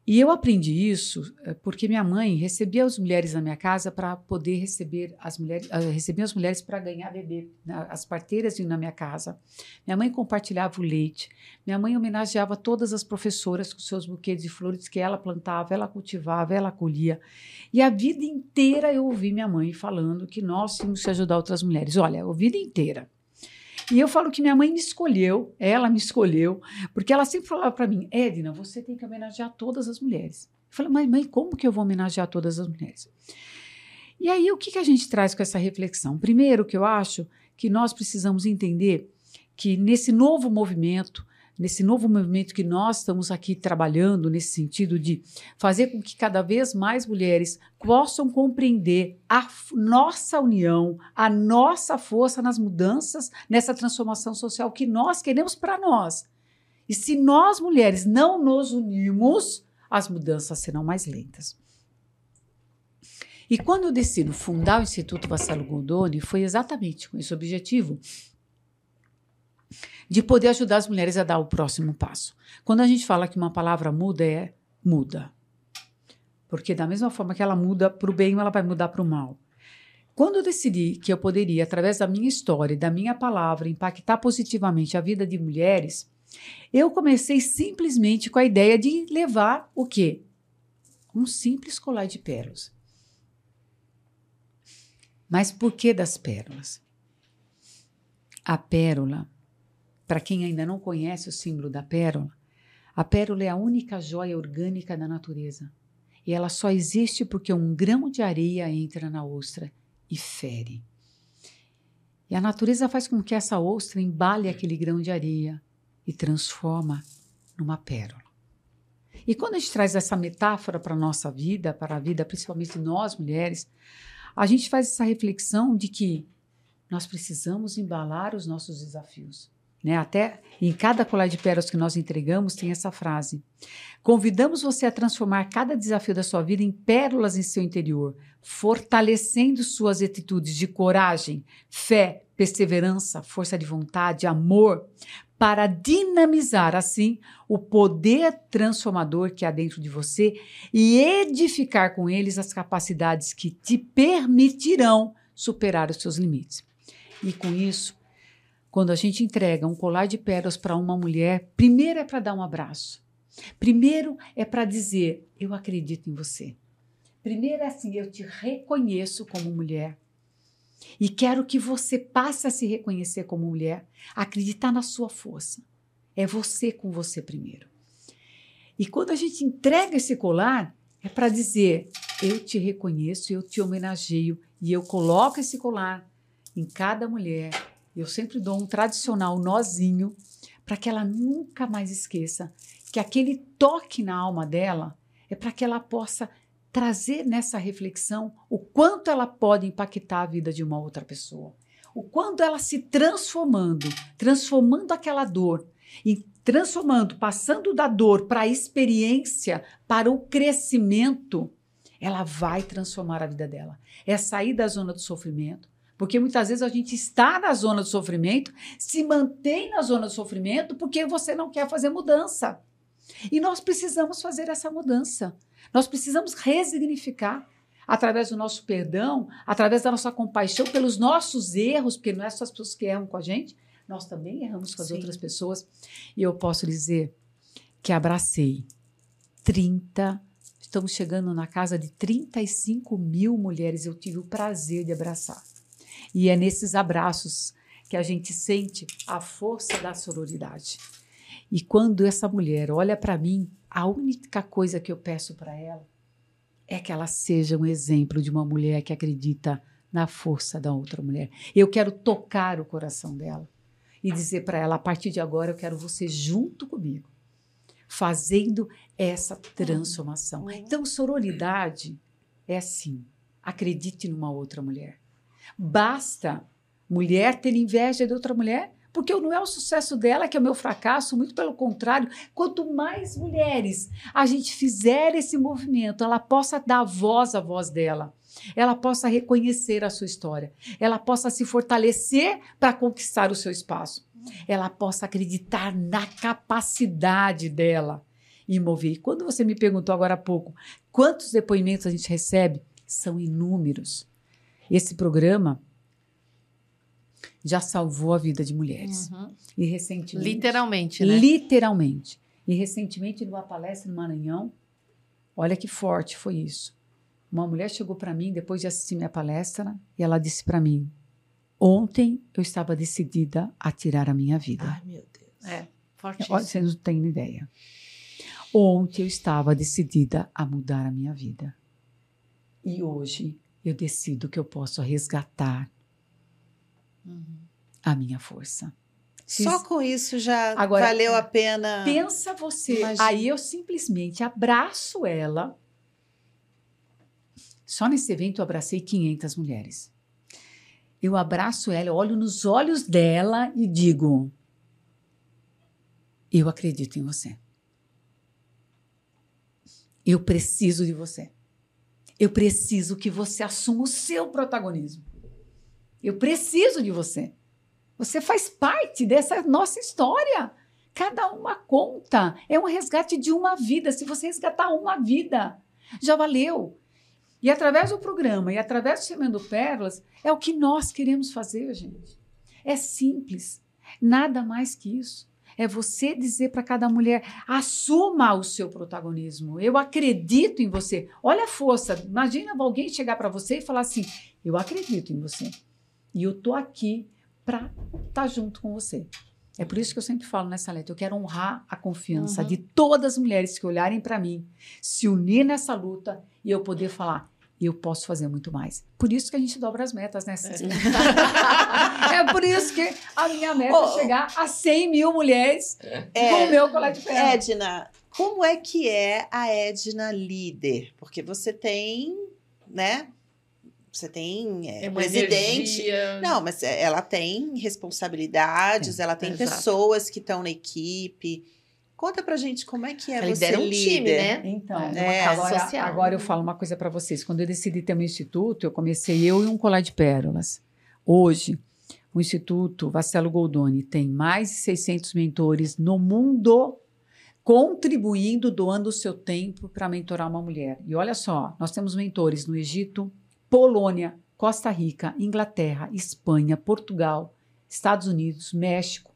E eu aprendi isso eh, porque minha mãe recebia as mulheres na minha casa para poder receber as mulheres, eh, receber as mulheres para ganhar bebê. As parteiras iam na minha casa. Minha mãe compartilhava o leite. Minha mãe homenageava todas as professoras com seus buquês de flores que ela plantava, ela cultivava, ela colhia. E a vida inteira eu ouvi minha mãe falando que nós tínhamos que ajudar outras mulheres. Olha, a vida inteira. E eu falo que minha mãe me escolheu, ela me escolheu, porque ela sempre falava para mim, Edna, você tem que homenagear todas as mulheres. Eu falei, mas mãe, como que eu vou homenagear todas as mulheres? E aí, o que, que a gente traz com essa reflexão? Primeiro, que eu acho que nós precisamos entender que nesse novo movimento, nesse novo movimento que nós estamos aqui trabalhando, nesse sentido de fazer com que cada vez mais mulheres possam compreender a nossa união, a nossa força nas mudanças, nessa transformação social que nós queremos para nós. E se nós mulheres não nos unirmos, as mudanças serão mais lentas. E quando eu decido fundar o Instituto Vassalo Goldoni, foi exatamente com esse objetivo de poder ajudar as mulheres a dar o próximo passo. Quando a gente fala que uma palavra muda, é muda. Porque da mesma forma que ela muda para o bem, ela vai mudar para o mal. Quando eu decidi que eu poderia, através da minha história da minha palavra, impactar positivamente a vida de mulheres, eu comecei simplesmente com a ideia de levar o quê? Um simples colar de pérolas. Mas por que das pérolas? A pérola, para quem ainda não conhece o símbolo da pérola, a pérola é a única joia orgânica da natureza. E ela só existe porque um grão de areia entra na ostra e fere. E a natureza faz com que essa ostra embale aquele grão de areia e transforma numa pérola. E quando a gente traz essa metáfora para a nossa vida, para a vida principalmente nós mulheres, a gente faz essa reflexão de que nós precisamos embalar os nossos desafios. Né? Até em cada colar de pérolas que nós entregamos tem essa frase. Convidamos você a transformar cada desafio da sua vida em pérolas em seu interior, fortalecendo suas atitudes de coragem, fé, perseverança, força de vontade, amor, para dinamizar assim o poder transformador que há dentro de você e edificar com eles as capacidades que te permitirão superar os seus limites. E com isso, quando a gente entrega um colar de pérolas para uma mulher, primeiro é para dar um abraço. Primeiro é para dizer: Eu acredito em você. Primeiro é assim: Eu te reconheço como mulher. E quero que você passe a se reconhecer como mulher, acreditar na sua força. É você com você primeiro. E quando a gente entrega esse colar, é para dizer: eu te reconheço, eu te homenageio e eu coloco esse colar em cada mulher. Eu sempre dou um tradicional nozinho para que ela nunca mais esqueça que aquele toque na alma dela é para que ela possa trazer nessa reflexão o quanto ela pode impactar a vida de uma outra pessoa. O quanto ela se transformando, transformando aquela dor e transformando, passando da dor para a experiência, para o crescimento, ela vai transformar a vida dela. É sair da zona do sofrimento, porque muitas vezes a gente está na zona do sofrimento, se mantém na zona do sofrimento porque você não quer fazer mudança. E nós precisamos fazer essa mudança. Nós precisamos resignificar através do nosso perdão, através da nossa compaixão pelos nossos erros, porque não é só as pessoas que erram com a gente, nós também erramos com as Sim. outras pessoas. E eu posso dizer que abracei 30, estamos chegando na casa de 35 mil mulheres, eu tive o prazer de abraçar. E é nesses abraços que a gente sente a força da sororidade. E quando essa mulher olha para mim, a única coisa que eu peço para ela é que ela seja um exemplo de uma mulher que acredita na força da outra mulher. Eu quero tocar o coração dela e dizer para ela: a partir de agora eu quero você junto comigo, fazendo essa transformação. Uhum. Então, sororidade é assim: acredite numa outra mulher. Basta mulher ter inveja de outra mulher porque não é o sucesso dela que é o meu fracasso, muito pelo contrário. Quanto mais mulheres a gente fizer esse movimento, ela possa dar voz à voz dela, ela possa reconhecer a sua história, ela possa se fortalecer para conquistar o seu espaço, ela possa acreditar na capacidade dela e mover. E quando você me perguntou agora há pouco quantos depoimentos a gente recebe, são inúmeros. Esse programa já salvou a vida de mulheres. Uhum. E recentemente.
Literalmente, né?
Literalmente. E recentemente, numa palestra no Maranhão, olha que forte foi isso. Uma mulher chegou para mim depois de assistir minha palestra e ela disse para mim: Ontem eu estava decidida a tirar a minha vida.
Ai, meu Deus.
É, fortíssimo.
Vocês não têm ideia. Ontem eu estava decidida a mudar a minha vida. E hoje eu decido que eu posso resgatar uhum. a minha força.
Só com isso já Agora, valeu a pena.
Pensa você. Imagina. Aí eu simplesmente abraço ela. Só nesse evento eu abracei 500 mulheres. Eu abraço ela, olho nos olhos dela e digo: Eu acredito em você. Eu preciso de você. Eu preciso que você assuma o seu protagonismo. Eu preciso de você. Você faz parte dessa nossa história. Cada uma conta. É um resgate de uma vida. Se você resgatar uma vida, já valeu. E através do programa e através do Semendo Pérolas, é o que nós queremos fazer, gente. É simples. Nada mais que isso. É você dizer para cada mulher: assuma o seu protagonismo. Eu acredito em você. Olha a força. Imagina alguém chegar para você e falar assim: eu acredito em você. E eu tô aqui para estar tá junto com você. É por isso que eu sempre falo nessa letra, eu quero honrar a confiança uhum. de todas as mulheres que olharem para mim, se unir nessa luta e eu poder falar, eu posso fazer muito mais. Por isso que a gente dobra as metas, né? É, é por isso que a minha meta oh, é chegar a 100 mil mulheres é, com o meu colete de
Edna, como é que é a Edna líder? Porque você tem, né? Você tem é, é presidente. Energia. Não, mas é, ela tem responsabilidades, é, ela tem exato. pessoas que estão na equipe. Conta pra gente como é que é ela você um líder. time, né?
Então, é, agora, social. agora eu falo uma coisa para vocês. Quando eu decidi ter meu instituto, eu comecei eu e um colar de pérolas. Hoje, o Instituto Vacelo Goldoni tem mais de 600 mentores no mundo contribuindo, doando o seu tempo para mentorar uma mulher. E olha só, nós temos mentores no Egito, Polônia, Costa Rica, Inglaterra, Espanha, Portugal, Estados Unidos, México.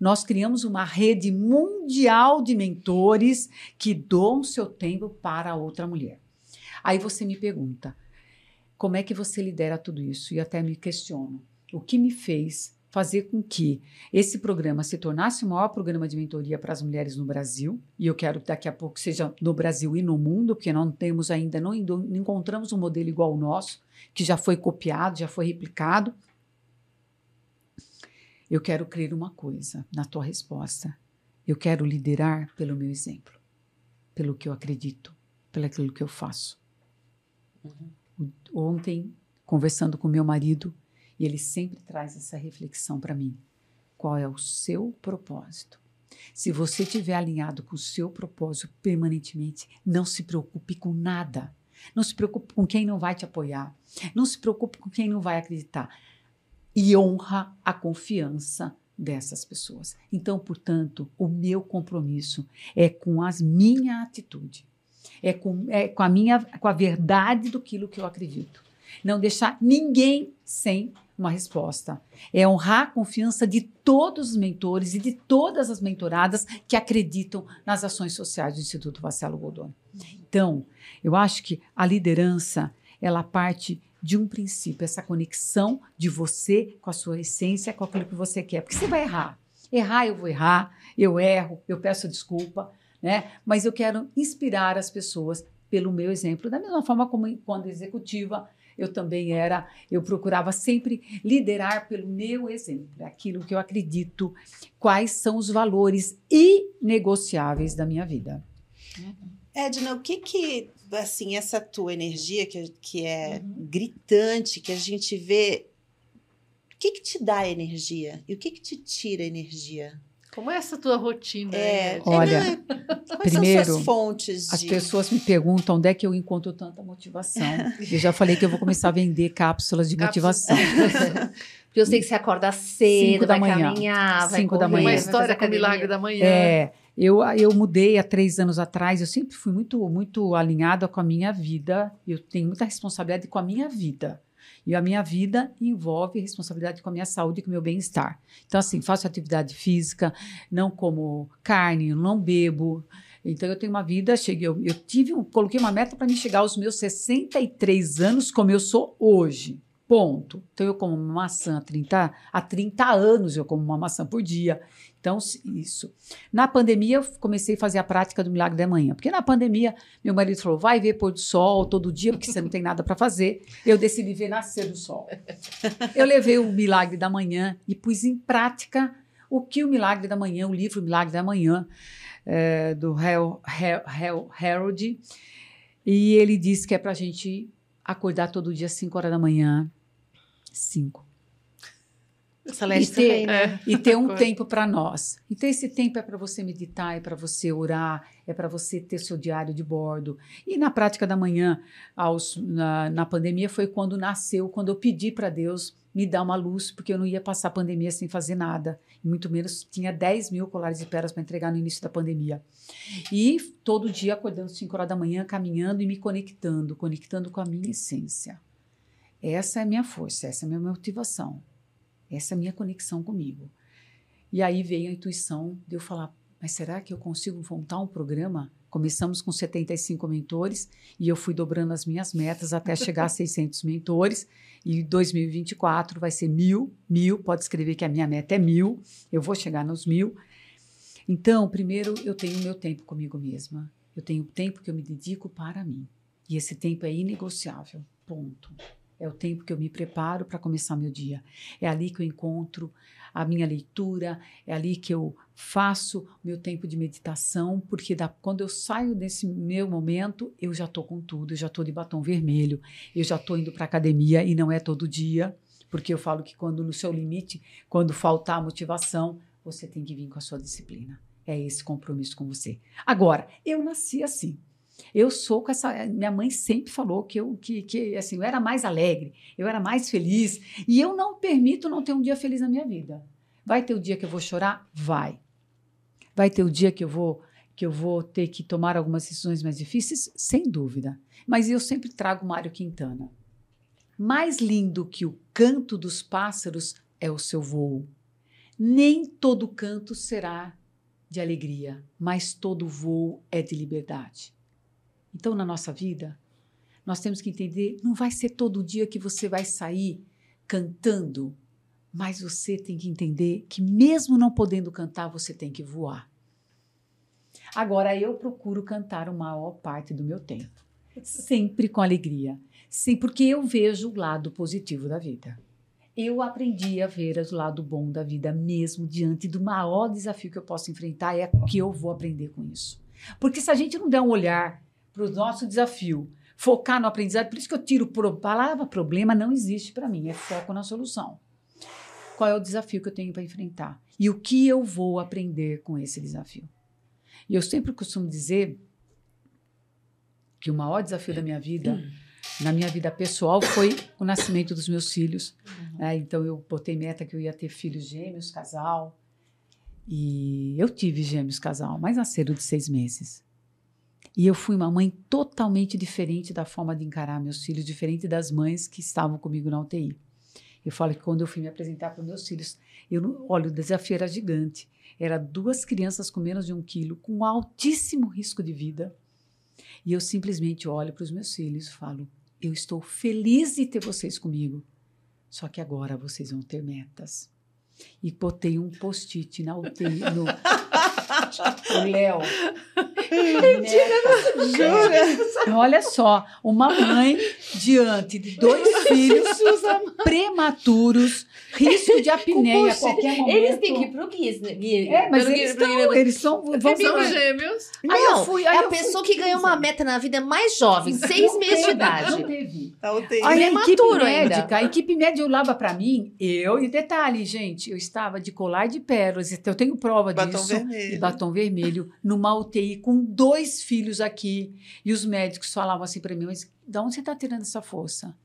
Nós criamos uma rede mundial de mentores que doam seu tempo para outra mulher. Aí você me pergunta, como é que você lidera tudo isso? E até me questiono, o que me fez fazer com que esse programa se tornasse o maior programa de mentoria para as mulheres no Brasil, e eu quero que daqui a pouco seja no Brasil e no mundo, porque não temos ainda, não, não encontramos um modelo igual ao nosso, que já foi copiado, já foi replicado. Eu quero crer uma coisa na tua resposta. Eu quero liderar pelo meu exemplo, pelo que eu acredito, pelo aquilo que eu faço. Uhum. Ontem, conversando com meu marido, e ele sempre traz essa reflexão para mim. Qual é o seu propósito? Se você estiver alinhado com o seu propósito permanentemente, não se preocupe com nada. Não se preocupe com quem não vai te apoiar. Não se preocupe com quem não vai acreditar. E honra a confiança dessas pessoas. Então, portanto, o meu compromisso é com a minha atitude. É com, é com a minha com a verdade do que eu acredito. Não deixar ninguém sem uma resposta. É honrar a confiança de todos os mentores e de todas as mentoradas que acreditam nas ações sociais do Instituto Vacelo Goldoni. Então, eu acho que a liderança, ela parte de um princípio, essa conexão de você com a sua essência, com aquilo que você quer. Porque você vai errar. Errar, eu vou errar, eu erro, eu peço desculpa, né? Mas eu quero inspirar as pessoas pelo meu exemplo, da mesma forma como quando executiva eu também era, eu procurava sempre liderar pelo meu exemplo, aquilo que eu acredito, quais são os valores inegociáveis da minha vida.
Edna, o que que, assim, essa tua energia que, que é uhum. gritante, que a gente vê, o que que te dá energia e o que que te tira energia?
Como é essa tua rotina?
É,
olha,
quais primeiro, são suas fontes
de... as pessoas me perguntam onde é que eu encontro tanta motivação. eu já falei que eu vou começar a vender cápsulas de motivação.
Porque eu sei que você acorda cedo, Cinco vai da manhã. caminhar, vai
Cinco
correr,
da manhã. Uma história com o milagre da manhã.
É, eu, eu mudei há três anos atrás. Eu sempre fui muito, muito alinhada com a minha vida. Eu tenho muita responsabilidade com a minha vida. E a minha vida envolve responsabilidade com a minha saúde e com o meu bem-estar. Então, assim, faço atividade física, não como carne, não bebo. Então, eu tenho uma vida, cheguei, eu, eu tive, coloquei uma meta para me chegar aos meus 63 anos, como eu sou hoje. Ponto. Então, eu como uma maçã há 30, há 30 anos, eu como uma maçã por dia. Então, isso. Na pandemia, eu comecei a fazer a prática do milagre da manhã. Porque na pandemia, meu marido falou: vai ver pôr do sol todo dia, porque você não tem nada para fazer. Eu decidi ver nascer do sol. Eu levei o milagre da manhã e pus em prática o que o milagre da manhã, o livro Milagre da Manhã, é, do Harold. E ele diz que é para a gente acordar todo dia às 5 horas da manhã. 5.
Salete
E ter-
também, né?
e ter um tempo para nós. Então, esse tempo é para você meditar, é para você orar, é para você ter seu diário de bordo. E na prática da manhã, aos- na, na pandemia, foi quando nasceu, quando eu pedi para Deus me dar uma luz, porque eu não ia passar a pandemia sem fazer nada. E muito menos tinha 10 mil colares de pérolas para entregar no início da pandemia. E todo dia acordando 5 horas da manhã, caminhando e me conectando, conectando com a minha essência. Essa é a minha força, essa é a minha motivação. Essa é a minha conexão comigo. E aí veio a intuição de eu falar: mas será que eu consigo montar um programa? Começamos com 75 mentores e eu fui dobrando as minhas metas até chegar a 600 mentores. E 2024 vai ser mil, mil. Pode escrever que a minha meta é mil. Eu vou chegar nos mil. Então, primeiro, eu tenho meu tempo comigo mesma. Eu tenho o tempo que eu me dedico para mim. E esse tempo é inegociável. Ponto. É o tempo que eu me preparo para começar meu dia. É ali que eu encontro a minha leitura, é ali que eu faço meu tempo de meditação, porque da- quando eu saio desse meu momento, eu já estou com tudo, eu já estou de batom vermelho, eu já estou indo para academia e não é todo dia, porque eu falo que quando no seu limite, quando faltar a motivação, você tem que vir com a sua disciplina. É esse compromisso com você. Agora, eu nasci assim. Eu sou com essa. Minha mãe sempre falou que eu, que, que, assim, eu era mais alegre, eu era mais feliz. E eu não permito não ter um dia feliz na minha vida. Vai ter o dia que eu vou chorar? Vai. Vai ter o dia que eu vou que eu vou ter que tomar algumas decisões mais difíceis? Sem dúvida. Mas eu sempre trago Mário Quintana. Mais lindo que o canto dos pássaros é o seu voo. Nem todo canto será de alegria, mas todo voo é de liberdade. Então, na nossa vida, nós temos que entender: não vai ser todo dia que você vai sair cantando, mas você tem que entender que, mesmo não podendo cantar, você tem que voar. Agora, eu procuro cantar a maior parte do meu tempo, sempre com alegria, sim, porque eu vejo o lado positivo da vida. Eu aprendi a ver o lado bom da vida, mesmo diante do maior desafio que eu posso enfrentar, é que eu vou aprender com isso. Porque se a gente não der um olhar para o nosso desafio, focar no aprendizado, por isso que eu tiro pro, palavra problema não existe para mim, é foco na solução. Qual é o desafio que eu tenho para enfrentar? E o que eu vou aprender com esse desafio? E eu sempre costumo dizer que o maior desafio da minha vida, na minha vida pessoal, foi o nascimento dos meus filhos. né? então eu botei meta que eu ia ter filhos gêmeos, casal. E eu tive gêmeos casal, mas nasceram de seis meses. E eu fui uma mãe totalmente diferente da forma de encarar meus filhos, diferente das mães que estavam comigo na UTI. Eu falo que quando eu fui me apresentar para meus filhos, eu olha, o desafio era gigante. Era duas crianças com menos de um quilo, com altíssimo risco de vida. E eu simplesmente olho para os meus filhos e falo: eu estou feliz de ter vocês comigo. Só que agora vocês vão ter metas. E botei um post-it na UTI, no, o Léo. Meta.
Jura?
Olha só, uma mãe diante de dois filhos prematuros, risco de apneia a qualquer momento.
Eles têm que ir pro Guiz, né? Gui?
É, mas
Pro
eles
Gui- pro
estão, eles são, vão
São gêmeos.
Aí eu
Não,
fui-
é
aí
a
eu fui
pessoa que ganhou uma
15.
meta na vida mais jovem, seis
Não
meses de
teve,
idade.
Não teve.
Tá UTI.
Aí a equipe
ainda.
médica, a equipe médica olhava para mim, eu, e detalhe, gente, eu estava de colar de pérolas, eu tenho prova
Batom
disso.
vermelho.
E batom vermelho, numa UTI com dois filhos aqui. E os médicos falavam assim para mim, mas de onde você está tirando essa força?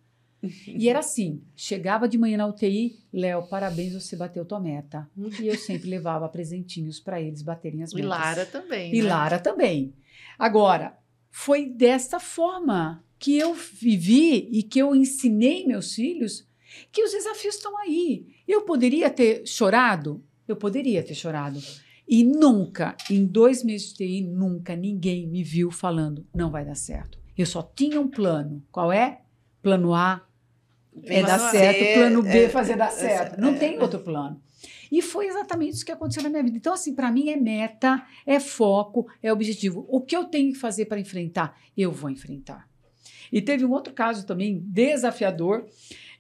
E era assim, chegava de manhã na UTI, Léo, parabéns, você bateu tua meta. E eu sempre levava presentinhos para eles baterem as
E
metas.
Lara também.
E
né?
Lara também. Agora, foi dessa forma que eu vivi e que eu ensinei meus filhos que os desafios estão aí. Eu poderia ter chorado? Eu poderia ter chorado. E nunca, em dois meses de TI, nunca ninguém me viu falando não vai dar certo. Eu só tinha um plano. Qual é? Plano A é dar certo,
C,
plano B
é-
fazer dar
é-
certo. Não
é.
tem outro plano. E foi exatamente isso que aconteceu na minha vida. Então, assim, para mim é meta, é foco, é objetivo. O que eu tenho que fazer para enfrentar? Eu vou enfrentar. E teve um outro caso também desafiador.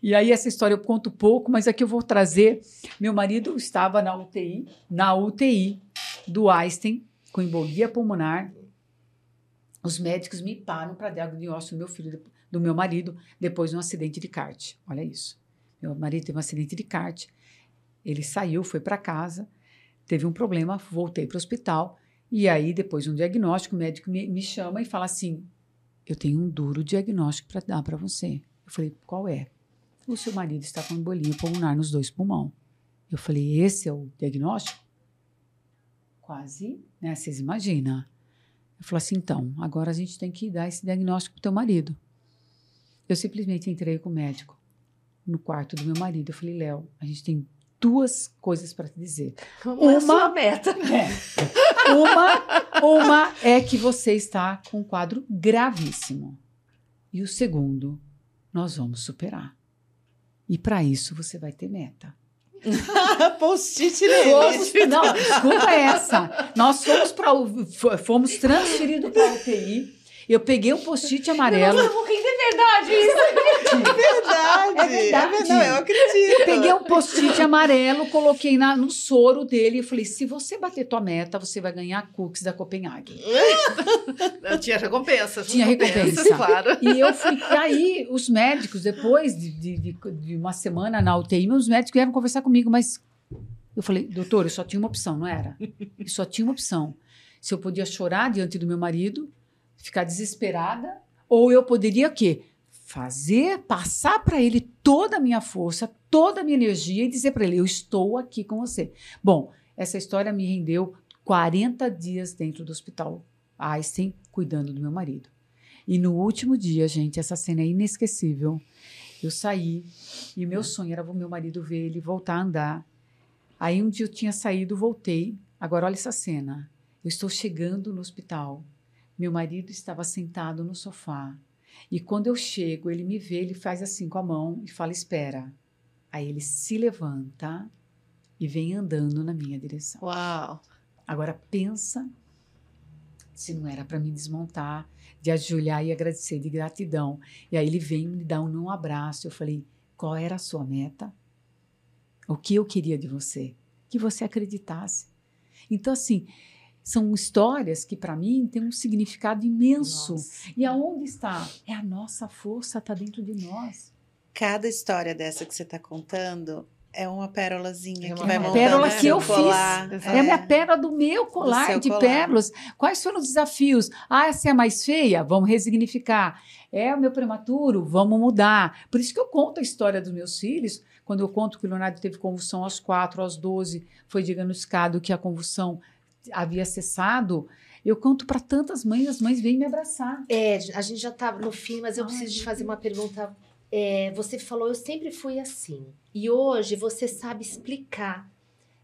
E aí, essa história eu conto pouco, mas aqui eu vou trazer. Meu marido estava na UTI, na UTI do Einstein, com embolia pulmonar. Os médicos me param para diagnóstico do meu filho, do meu marido, depois de um acidente de kart. Olha isso. Meu marido teve um acidente de kart. Ele saiu, foi para casa, teve um problema, voltei para o hospital. E aí, depois de um diagnóstico, o médico me, me chama e fala assim: Eu tenho um duro diagnóstico para dar para você. Eu falei: Qual é? O seu marido está com embolia pulmonar nos dois pulmões. Eu falei: Esse é o diagnóstico? Quase, né? Vocês imaginam. Eu falei assim: Então, agora a gente tem que dar esse diagnóstico para o teu marido. Eu simplesmente entrei com o médico no quarto do meu marido. Eu falei: Léo, a gente tem duas coisas para te dizer.
Uma, é a sua meta.
É. Uma, uma é que você está com um quadro gravíssimo. E o segundo, nós vamos superar. E para isso você vai ter meta.
Post-it nele.
não, desculpa essa. Nós fomos para fomos transferidos para a UTI. Eu peguei um post-it amarelo.
Eu de verdade isso.
verdade.
É verdade.
Não, eu acredito.
Eu peguei um post-it amarelo, coloquei na, no soro dele e falei: se você bater tua meta, você vai ganhar cookies da Copenhague.
Tinha recompensa.
Tinha recompensa.
claro.
E eu fui. Aí, os médicos, depois de, de, de, de uma semana na UTI, meus médicos vieram conversar comigo, mas eu falei, doutor, eu só tinha uma opção, não era? Eu só tinha uma opção. Se eu podia chorar diante do meu marido, ficar desesperada, ou eu poderia quê? Fazer, passar para ele toda a minha força, toda a minha energia e dizer para ele: eu estou aqui com você. Bom, essa história me rendeu 40 dias dentro do hospital Einstein, cuidando do meu marido. E no último dia, gente, essa cena é inesquecível. Eu saí e meu sonho era o meu marido ver ele voltar a andar. Aí um dia eu tinha saído, voltei. Agora olha essa cena. Eu estou chegando no hospital. Meu marido estava sentado no sofá. E quando eu chego, ele me vê, ele faz assim com a mão e fala: Espera. Aí ele se levanta e vem andando na minha direção.
Uau.
Agora pensa se não era para me desmontar, de ajoelhar e agradecer de gratidão. E aí ele vem me dar um, um abraço. Eu falei: qual era a sua meta? O que eu queria de você? Que você acreditasse. Então, assim, são histórias que para mim têm um significado imenso.
Nossa.
E aonde está? É a nossa força, está dentro de nós.
Cada história dessa que você está contando é uma pérolazinha
É
que
uma
vai
pérola.
montando
Pérola que eu fiz.
colar.
É a minha pérola do meu colar
seu
de
colar.
pérolas. Quais foram os desafios? Ah, essa é a mais feia? Vamos resignificar. É o meu prematuro? Vamos mudar. Por isso que eu conto a história dos meus filhos. Quando eu conto que o Leonardo teve convulsão aos 4, aos 12, foi diagnosticado que a convulsão havia cessado. Eu conto para tantas mães, as mães vêm me abraçar.
É, a gente já tá no fim, mas eu preciso te fazer uma pergunta. É, você falou, eu sempre fui assim. E hoje você sabe explicar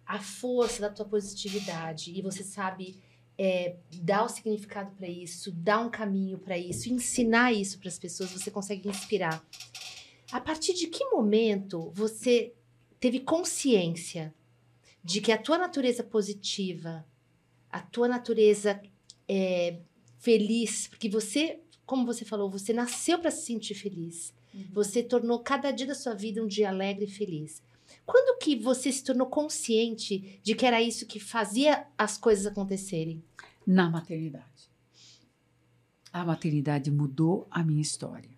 a força da tua positividade e você sabe é, dar o significado para isso, dar um caminho para isso, ensinar isso para as pessoas, você consegue inspirar. A partir de que momento você teve consciência de que a tua natureza positiva, a tua natureza é, feliz, porque você, como você falou, você nasceu para se sentir feliz. Você tornou cada dia da sua vida um dia alegre e feliz. Quando que você se tornou consciente de que era isso que fazia as coisas acontecerem?
Na maternidade. A maternidade mudou a minha história.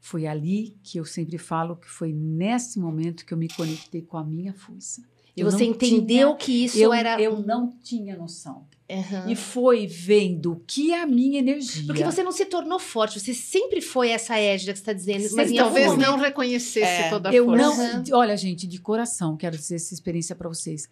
Foi ali que eu sempre falo que foi nesse momento que eu me conectei com a minha força.
E
Eu
você entendeu
tinha-
que isso
eu,
era.
eu não tinha noção.
Aham.
E foi vendo que a minha energia.
Porque você não se tornou forte, você sempre foi essa égida que você está dizendo. Mas
Talvez não reconhecesse
É.
toda a
eu
força.
não. Olha, gente, de coração, quero dizer essa experiência para vocês.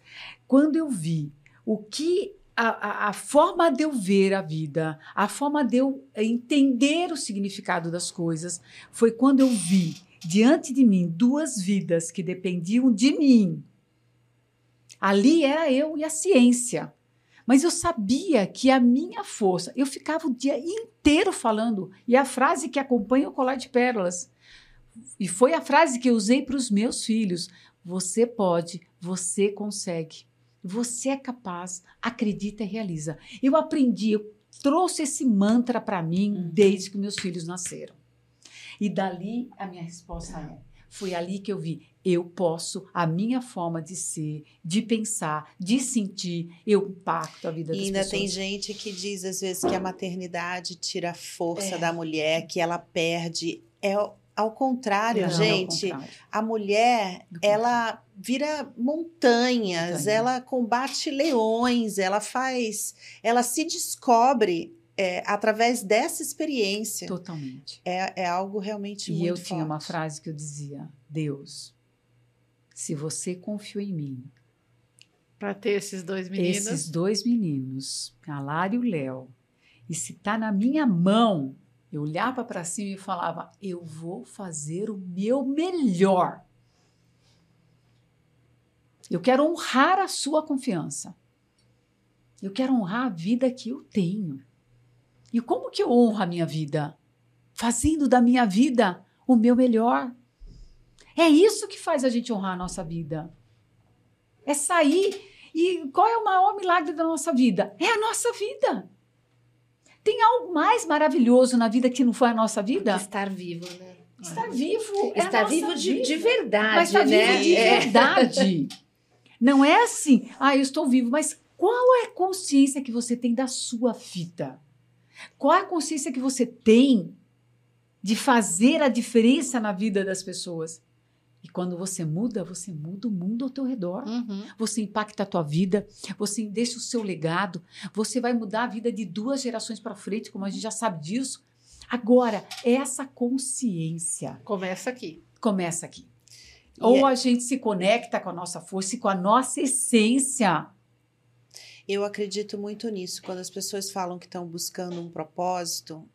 Quando eu vi o que. A, a, a forma de eu ver a vida, a forma de eu entender o significado das coisas, foi quando eu vi diante de mim duas vidas que dependiam de mim. Ali era eu e a ciência. Mas eu sabia que a minha força, eu ficava o dia inteiro falando, e a frase que acompanha o colar de pérolas, e foi a frase que eu usei para os meus filhos: você pode, você consegue, você é capaz, acredita e realiza. Eu aprendi, eu trouxe esse mantra para mim
Uhum.
desde que meus filhos nasceram. E dali a minha resposta é: foi ali que eu vi, eu posso, a minha forma de ser, de pensar, de sentir, eu impacto a vida das
E ainda
pessoas.
tem gente que diz às vezes que a maternidade tira a força
É.
da mulher, que ela perde. É Ao contrário,
Não, ao
gente,
contrário.
a mulher,
Do
ela vira montanhas,
Montanhas.
ela combate leões, ela faz, ela se descobre é, através dessa experiência.
Totalmente.
É, é algo realmente
E
muito
eu tinha uma frase que eu dizia: Deus, se você confiou em mim,
Para ter esses dois meninos.
esses dois meninos, a Lara e o Léo, e se tá na minha mão, eu olhava para cima e falava: eu vou fazer o meu melhor. Eu quero honrar a sua confiança. Eu quero honrar a vida que eu tenho. E como que eu honro a minha vida? Fazendo da minha vida o meu melhor. É isso que faz a gente honrar a nossa vida. É sair. E qual é o maior milagre da nossa vida? É a nossa vida. Tem algo mais maravilhoso na vida que não foi a nossa vida?
Estar vivo, né?
Estar vivo. é
Estar vivo de, de verdade,
Mas está
né?
vivo de
É.
verdade. Não é assim, ah, eu estou vivo, mas qual é a consciência que você tem da sua vida? Qual é a consciência que você tem de fazer a diferença na vida das pessoas? Quando você muda, você muda o mundo ao teu redor.
Uhum.
Você impacta a tua vida, você deixa o seu legado, você vai mudar a vida de duas gerações para frente, como a gente já sabe disso. Agora, essa consciência
Começa aqui.
começa aqui.
E
Ou
é-
a gente se conecta com a nossa força e com a nossa essência.
Eu acredito muito nisso, quando as pessoas falam que estão buscando um propósito,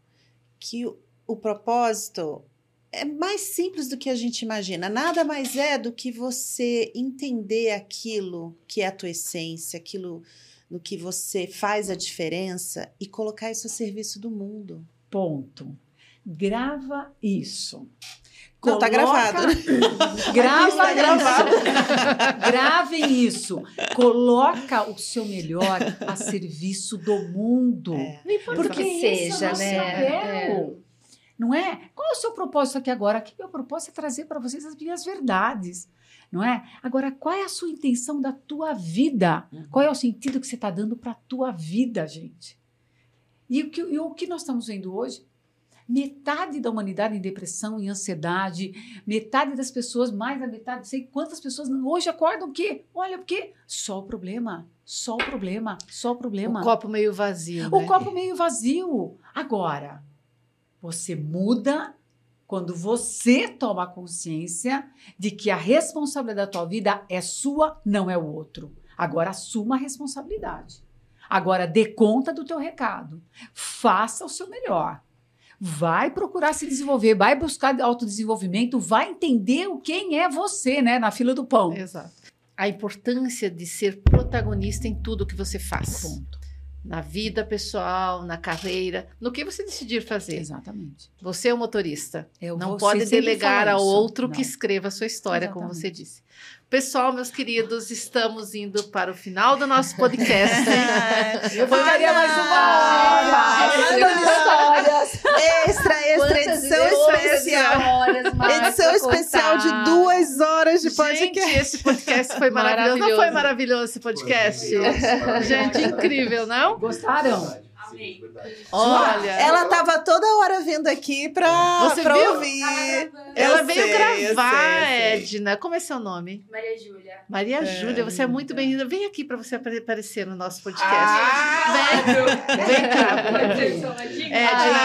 que o propósito é mais simples do que a gente imagina. Nada mais é do que você entender aquilo que é a tua essência, aquilo no que você faz a diferença e colocar isso a serviço do mundo.
Ponto. Grava isso.
Não, tá gravado.
Grava isso.
gravado.
Gravem isso. Coloca o seu melhor a serviço do mundo.
É.
Não importa
Porque
que
esse
seja,
é o nosso
né?
papel. Não é? Qual é o seu propósito aqui agora? Aqui meu propósito é trazer para vocês as minhas verdades, não é? Agora, qual é a sua intenção da tua vida? Qual é o sentido que você está dando para a tua vida, gente? E o, que, e o que nós estamos vendo hoje? Metade da humanidade em depressão, em ansiedade, metade das pessoas, mais da metade, não sei quantas pessoas hoje acordam o quê? Olha, o quê? Só o problema, só o problema, só o problema.
O copo meio vazio.
O
né?
copo meio vazio. Agora, você muda quando você toma consciência de que a responsabilidade da tua vida é sua, não é o outro. Agora assuma a responsabilidade. Agora dê conta do teu recado. Faça o seu melhor. Vai procurar se desenvolver, vai buscar autodesenvolvimento, vai entender o quem é você, né, na fila do pão.
Exato. A importância de ser protagonista em tudo que você faz.
Ponto.
Na vida pessoal, na carreira, no que você decidir fazer.
Exatamente.
Você é o motorista.
Eu
Não pode delegar
isso.
outro
Não.
que escreva a sua história, como
Exatamente.
você disse. Pessoal, meus queridos, estamos indo para o final do nosso podcast.
Eu ficaria mais uma hora. Histórias.
Extra, extra,
Quantas
edição especial. Edição especial de duas horas de
Gente,
podcast.
esse podcast foi maravilhoso. Não foi
Maravilhoso.
maravilhoso esse podcast?
Foi.
Gente, incrível, não?
Gostaram?
Amei.
Olha,
Ela tava toda hora vindo aqui pra,
Você
pra
viu?
ouvir.
ela
Eu
veio
sei, eu
gravar,
sei, eu sei.
Edna. Como é seu nome?
Maria Júlia.
Maria Júlia, você é muito
linda.
bem-vinda. Vem aqui para você apare- aparecer no nosso podcast.
Ah,
Vem cá.
É,
Edna,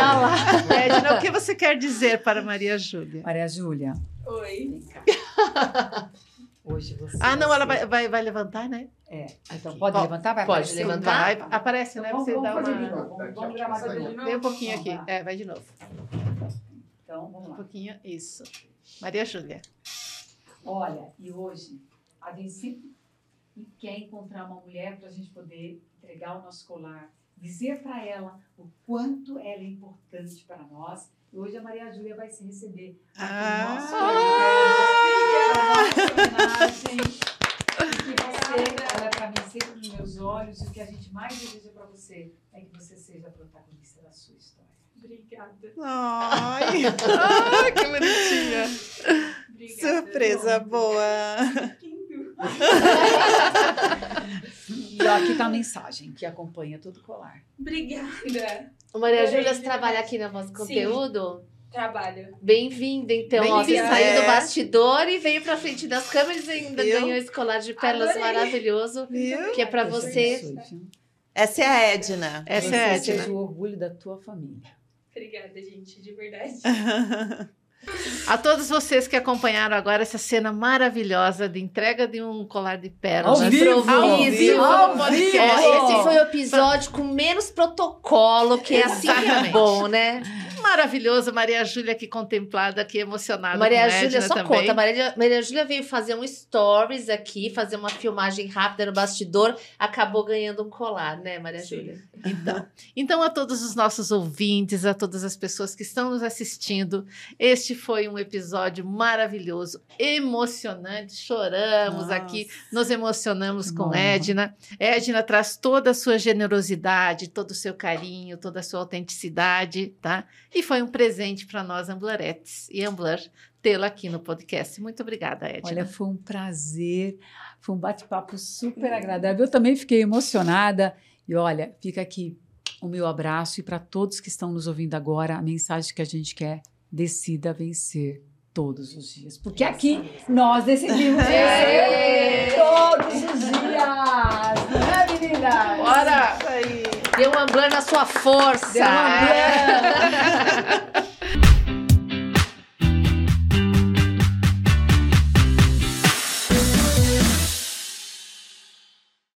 Ah.
Edna, o que você quer dizer para Maria Júlia?
Maria Júlia,
Oi.
vem cá. Hoje você.
Ah, não, ela vai, vai, vai levantar, né?
É. Então pode
Pode-
levantar? Vai
pode
aparecer?
levantar.
Vai, aparece, né?
Então,
Você
vamos,
dá
vamos fazer de
uma.
novo. Vamos, vamos gravar de novo.
Vem um pouquinho aqui.
Vamos lá.
É, vai de novo.
Então, vamos
Um
lá.
pouquinho, isso. Maria Júlia.
Olha, e hoje a gente sempre quer encontrar uma mulher para a gente poder entregar o nosso colar, dizer para ela o quanto ela é importante para nós. E hoje a Maria Júlia vai se receber
Ah!
nosso podcast. A nossa homenagem. E que você, ela é para mim sempre nos meus olhos, e o que a gente mais deseja para você é que você seja a protagonista da sua história.
Obrigada.
Ai,
Ai, que bonitinha.
Obrigada.
surpresa boa.
Lindo.
E ó, aqui está a mensagem que acompanha todo o colar.
Obrigada.
Maria Júlia, você trabalha aqui no nosso
Sim.
conteúdo?
Trabalho.
Bem-vinda, então. Ó, você saiu do
É.
bastidor e veio pra frente das câmeras e ainda
Viu?
ganhou esse colar de pérolas
Adorei.
maravilhoso,
Viu?
que é pra você.
viu?
Essa é a Edna.
Essa é a Edna.
seja o orgulho da tua família.
Obrigada, gente, de verdade.
A todos vocês que acompanharam agora essa cena maravilhosa de entrega de um colar de pérolas.
Ao vivo!
Ao vivo
Ao vivo!
Esse foi o episódio com menos protocolo, que é assim que é bom, né?
Maravilhoso, Maria Júlia aqui contemplada, aqui emocionada
Maria Júlia, só
também.
conta. Maria, Maria Júlia veio fazer um stories aqui, fazer uma filmagem rápida no bastidor, acabou ganhando um colar, né, Maria
Sim.
Júlia?
Então, então, a todos os nossos ouvintes, a todas as pessoas que estão nos assistindo, este foi um episódio maravilhoso, emocionante. Choramos
Nossa.
aqui, nos emocionamos com
Bom.
Edna. Edna traz toda a sua generosidade, todo o seu carinho, toda a sua autenticidade, tá? E foi um presente para nós, Amblaretes e Ambler, tê-la aqui no podcast. Muito obrigada, Edna.
Olha, foi um prazer, foi um bate-papo super agradável. Eu também fiquei emocionada. E olha, fica aqui o meu abraço e para todos que estão nos ouvindo agora, a mensagem que a gente quer: decida vencer todos os dias. Porque aqui nós decidimos vencer todos os dias. Não é, meninas?
Bora!
Isso aí.
Dê um amblan na sua força.
Dê uma